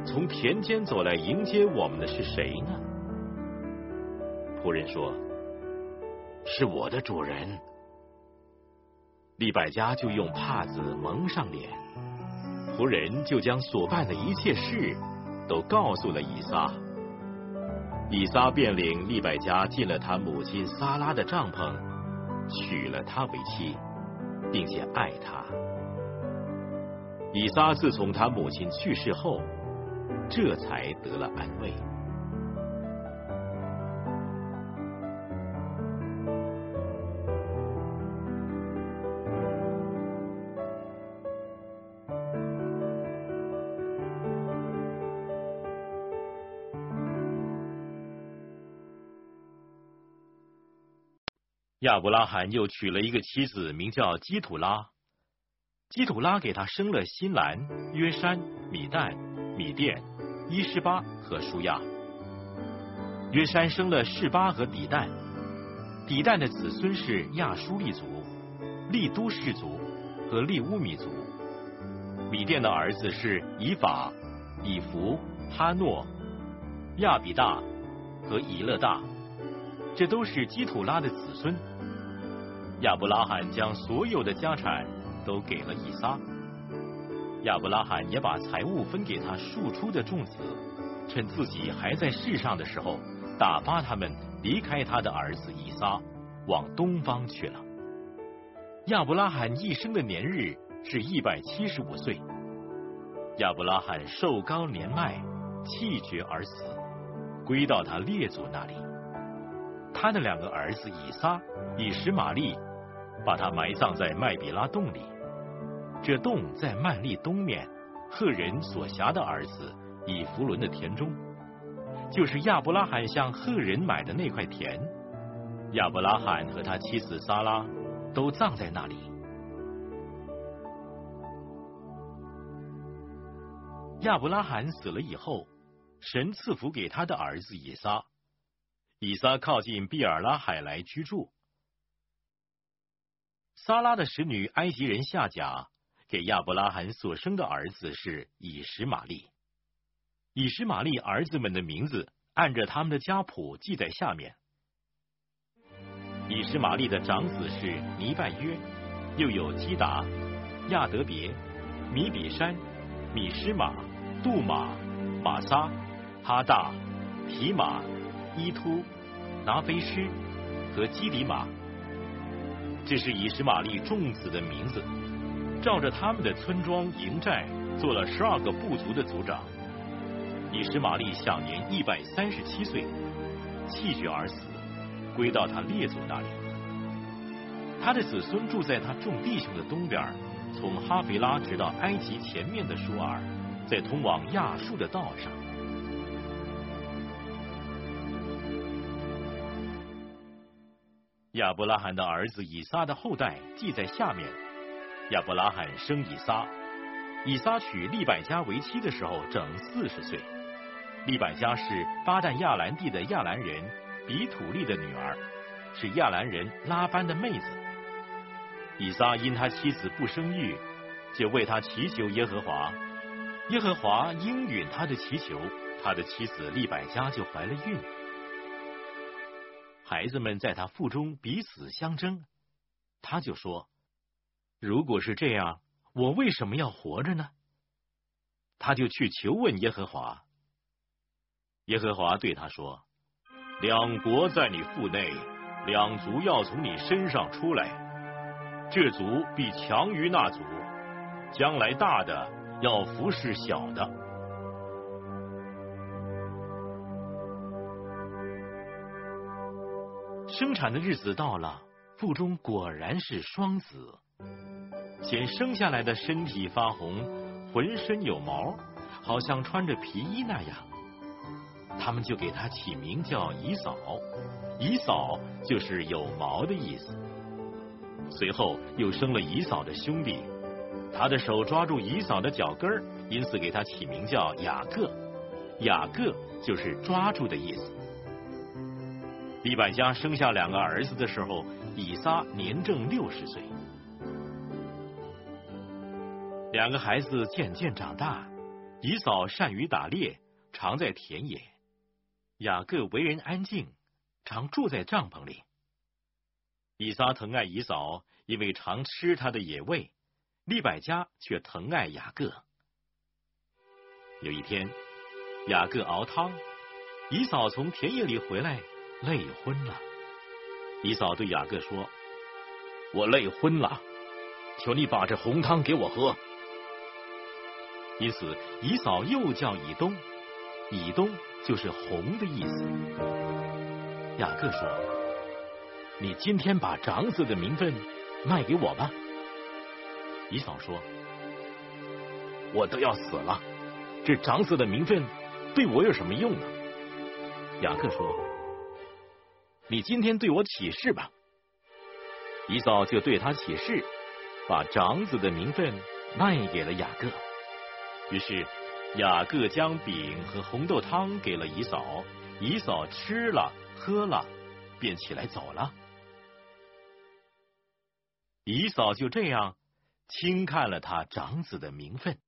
从田间走来迎接我们的是谁呢？”仆人说：“是我的主人。”利百家就用帕子蒙上脸。仆人就将所办的一切事都告诉了以撒，以撒便领利百加进了他母亲撒拉的帐篷，娶了她为妻，并且爱他。以撒自从他母亲去世后，这才得了安慰。亚伯拉罕又娶了一个妻子，名叫基土拉。基土拉给他生了新兰、约山、米旦、米甸、伊施巴和舒亚。约山生了示巴和底旦。底旦的子孙是亚舒利族、利都氏族和利乌米族。米甸的儿子是以法、以弗、哈诺、亚比大和以勒大，这都是基土拉的子孙。亚伯拉罕将所有的家产都给了以撒，亚伯拉罕也把财物分给他庶出的众子，趁自己还在世上的时候，打发他们离开他的儿子以撒，往东方去了。亚伯拉罕一生的年日是一百七十五岁。亚伯拉罕寿高年迈，气绝而死，归到他列祖那里。他的两个儿子以撒、以实玛利。把他埋葬在麦比拉洞里，这洞在曼利东面，赫人所辖的儿子以弗伦的田中，就是亚伯拉罕向赫人买的那块田。亚伯拉罕和他妻子撒拉都葬在那里。亚伯拉罕死了以后，神赐福给他的儿子以撒，以撒靠近毕尔拉海来居住。撒拉的使女埃及人夏甲给亚伯拉罕所生的儿子是以实玛利。以实玛利儿子们的名字按着他们的家谱记在下面。以实玛利的长子是尼拜约，又有基达、亚德别、米比山、米施玛、杜玛、玛撒、哈大、提马、伊突、拿菲施和基里马。这是以实玛利众子的名字，照着他们的村庄营寨做了十二个部族的族长。以实玛利享年一百三十七岁，气绝而死，归到他列祖那里。他的子孙住在他众弟兄的东边，从哈菲拉直到埃及前面的舒尔，在通往亚述的道上。亚伯拉罕的儿子以撒的后代记在下面。亚伯拉罕生以撒，以撒娶利百加为妻的时候整四十岁。利百加是巴旦亚兰地的亚兰人比土利的女儿，是亚兰人拉班的妹子。以撒因他妻子不生育，就为他祈求耶和华，耶和华应允他的祈求，他的妻子利百加就怀了孕。孩子们在他腹中彼此相争，他就说：“如果是这样，我为什么要活着呢？”他就去求问耶和华。耶和华对他说：“两国在你腹内，两族要从你身上出来，这族必强于那族，将来大的要服侍小的。”生产的日子到了，腹中果然是双子，先生下来的身体发红，浑身有毛，好像穿着皮衣那样。他们就给他起名叫姨嫂，姨嫂就是有毛的意思。随后又生了姨嫂的兄弟，他的手抓住姨嫂的脚跟儿，因此给他起名叫雅各，雅各就是抓住的意思。利百加生下两个儿子的时候，以撒年正六十岁。两个孩子渐渐长大，以嫂善于打猎，常在田野。雅各为人安静，常住在帐篷里。以撒疼爱以嫂，因为常吃他的野味；利百加却疼爱雅各。有一天，雅各熬汤，以嫂从田野里回来，累昏了。以嫂对雅各说：“我累昏了，求你把这红汤给我喝。”因此，以嫂又叫以东，以东。就是红的意思。雅各说：“你今天把长子的名分卖给我吧。”以嫂说：“我都要死了，这长子的名分对我有什么用呢？”雅各说：“你今天对我起誓吧。”姨嫂就对他起誓，把长子的名分卖给了雅各。于是。雅各将饼和红豆汤给了姨嫂，姨嫂吃了喝了，便起来走了。姨嫂就这样轻看了他长子的名分。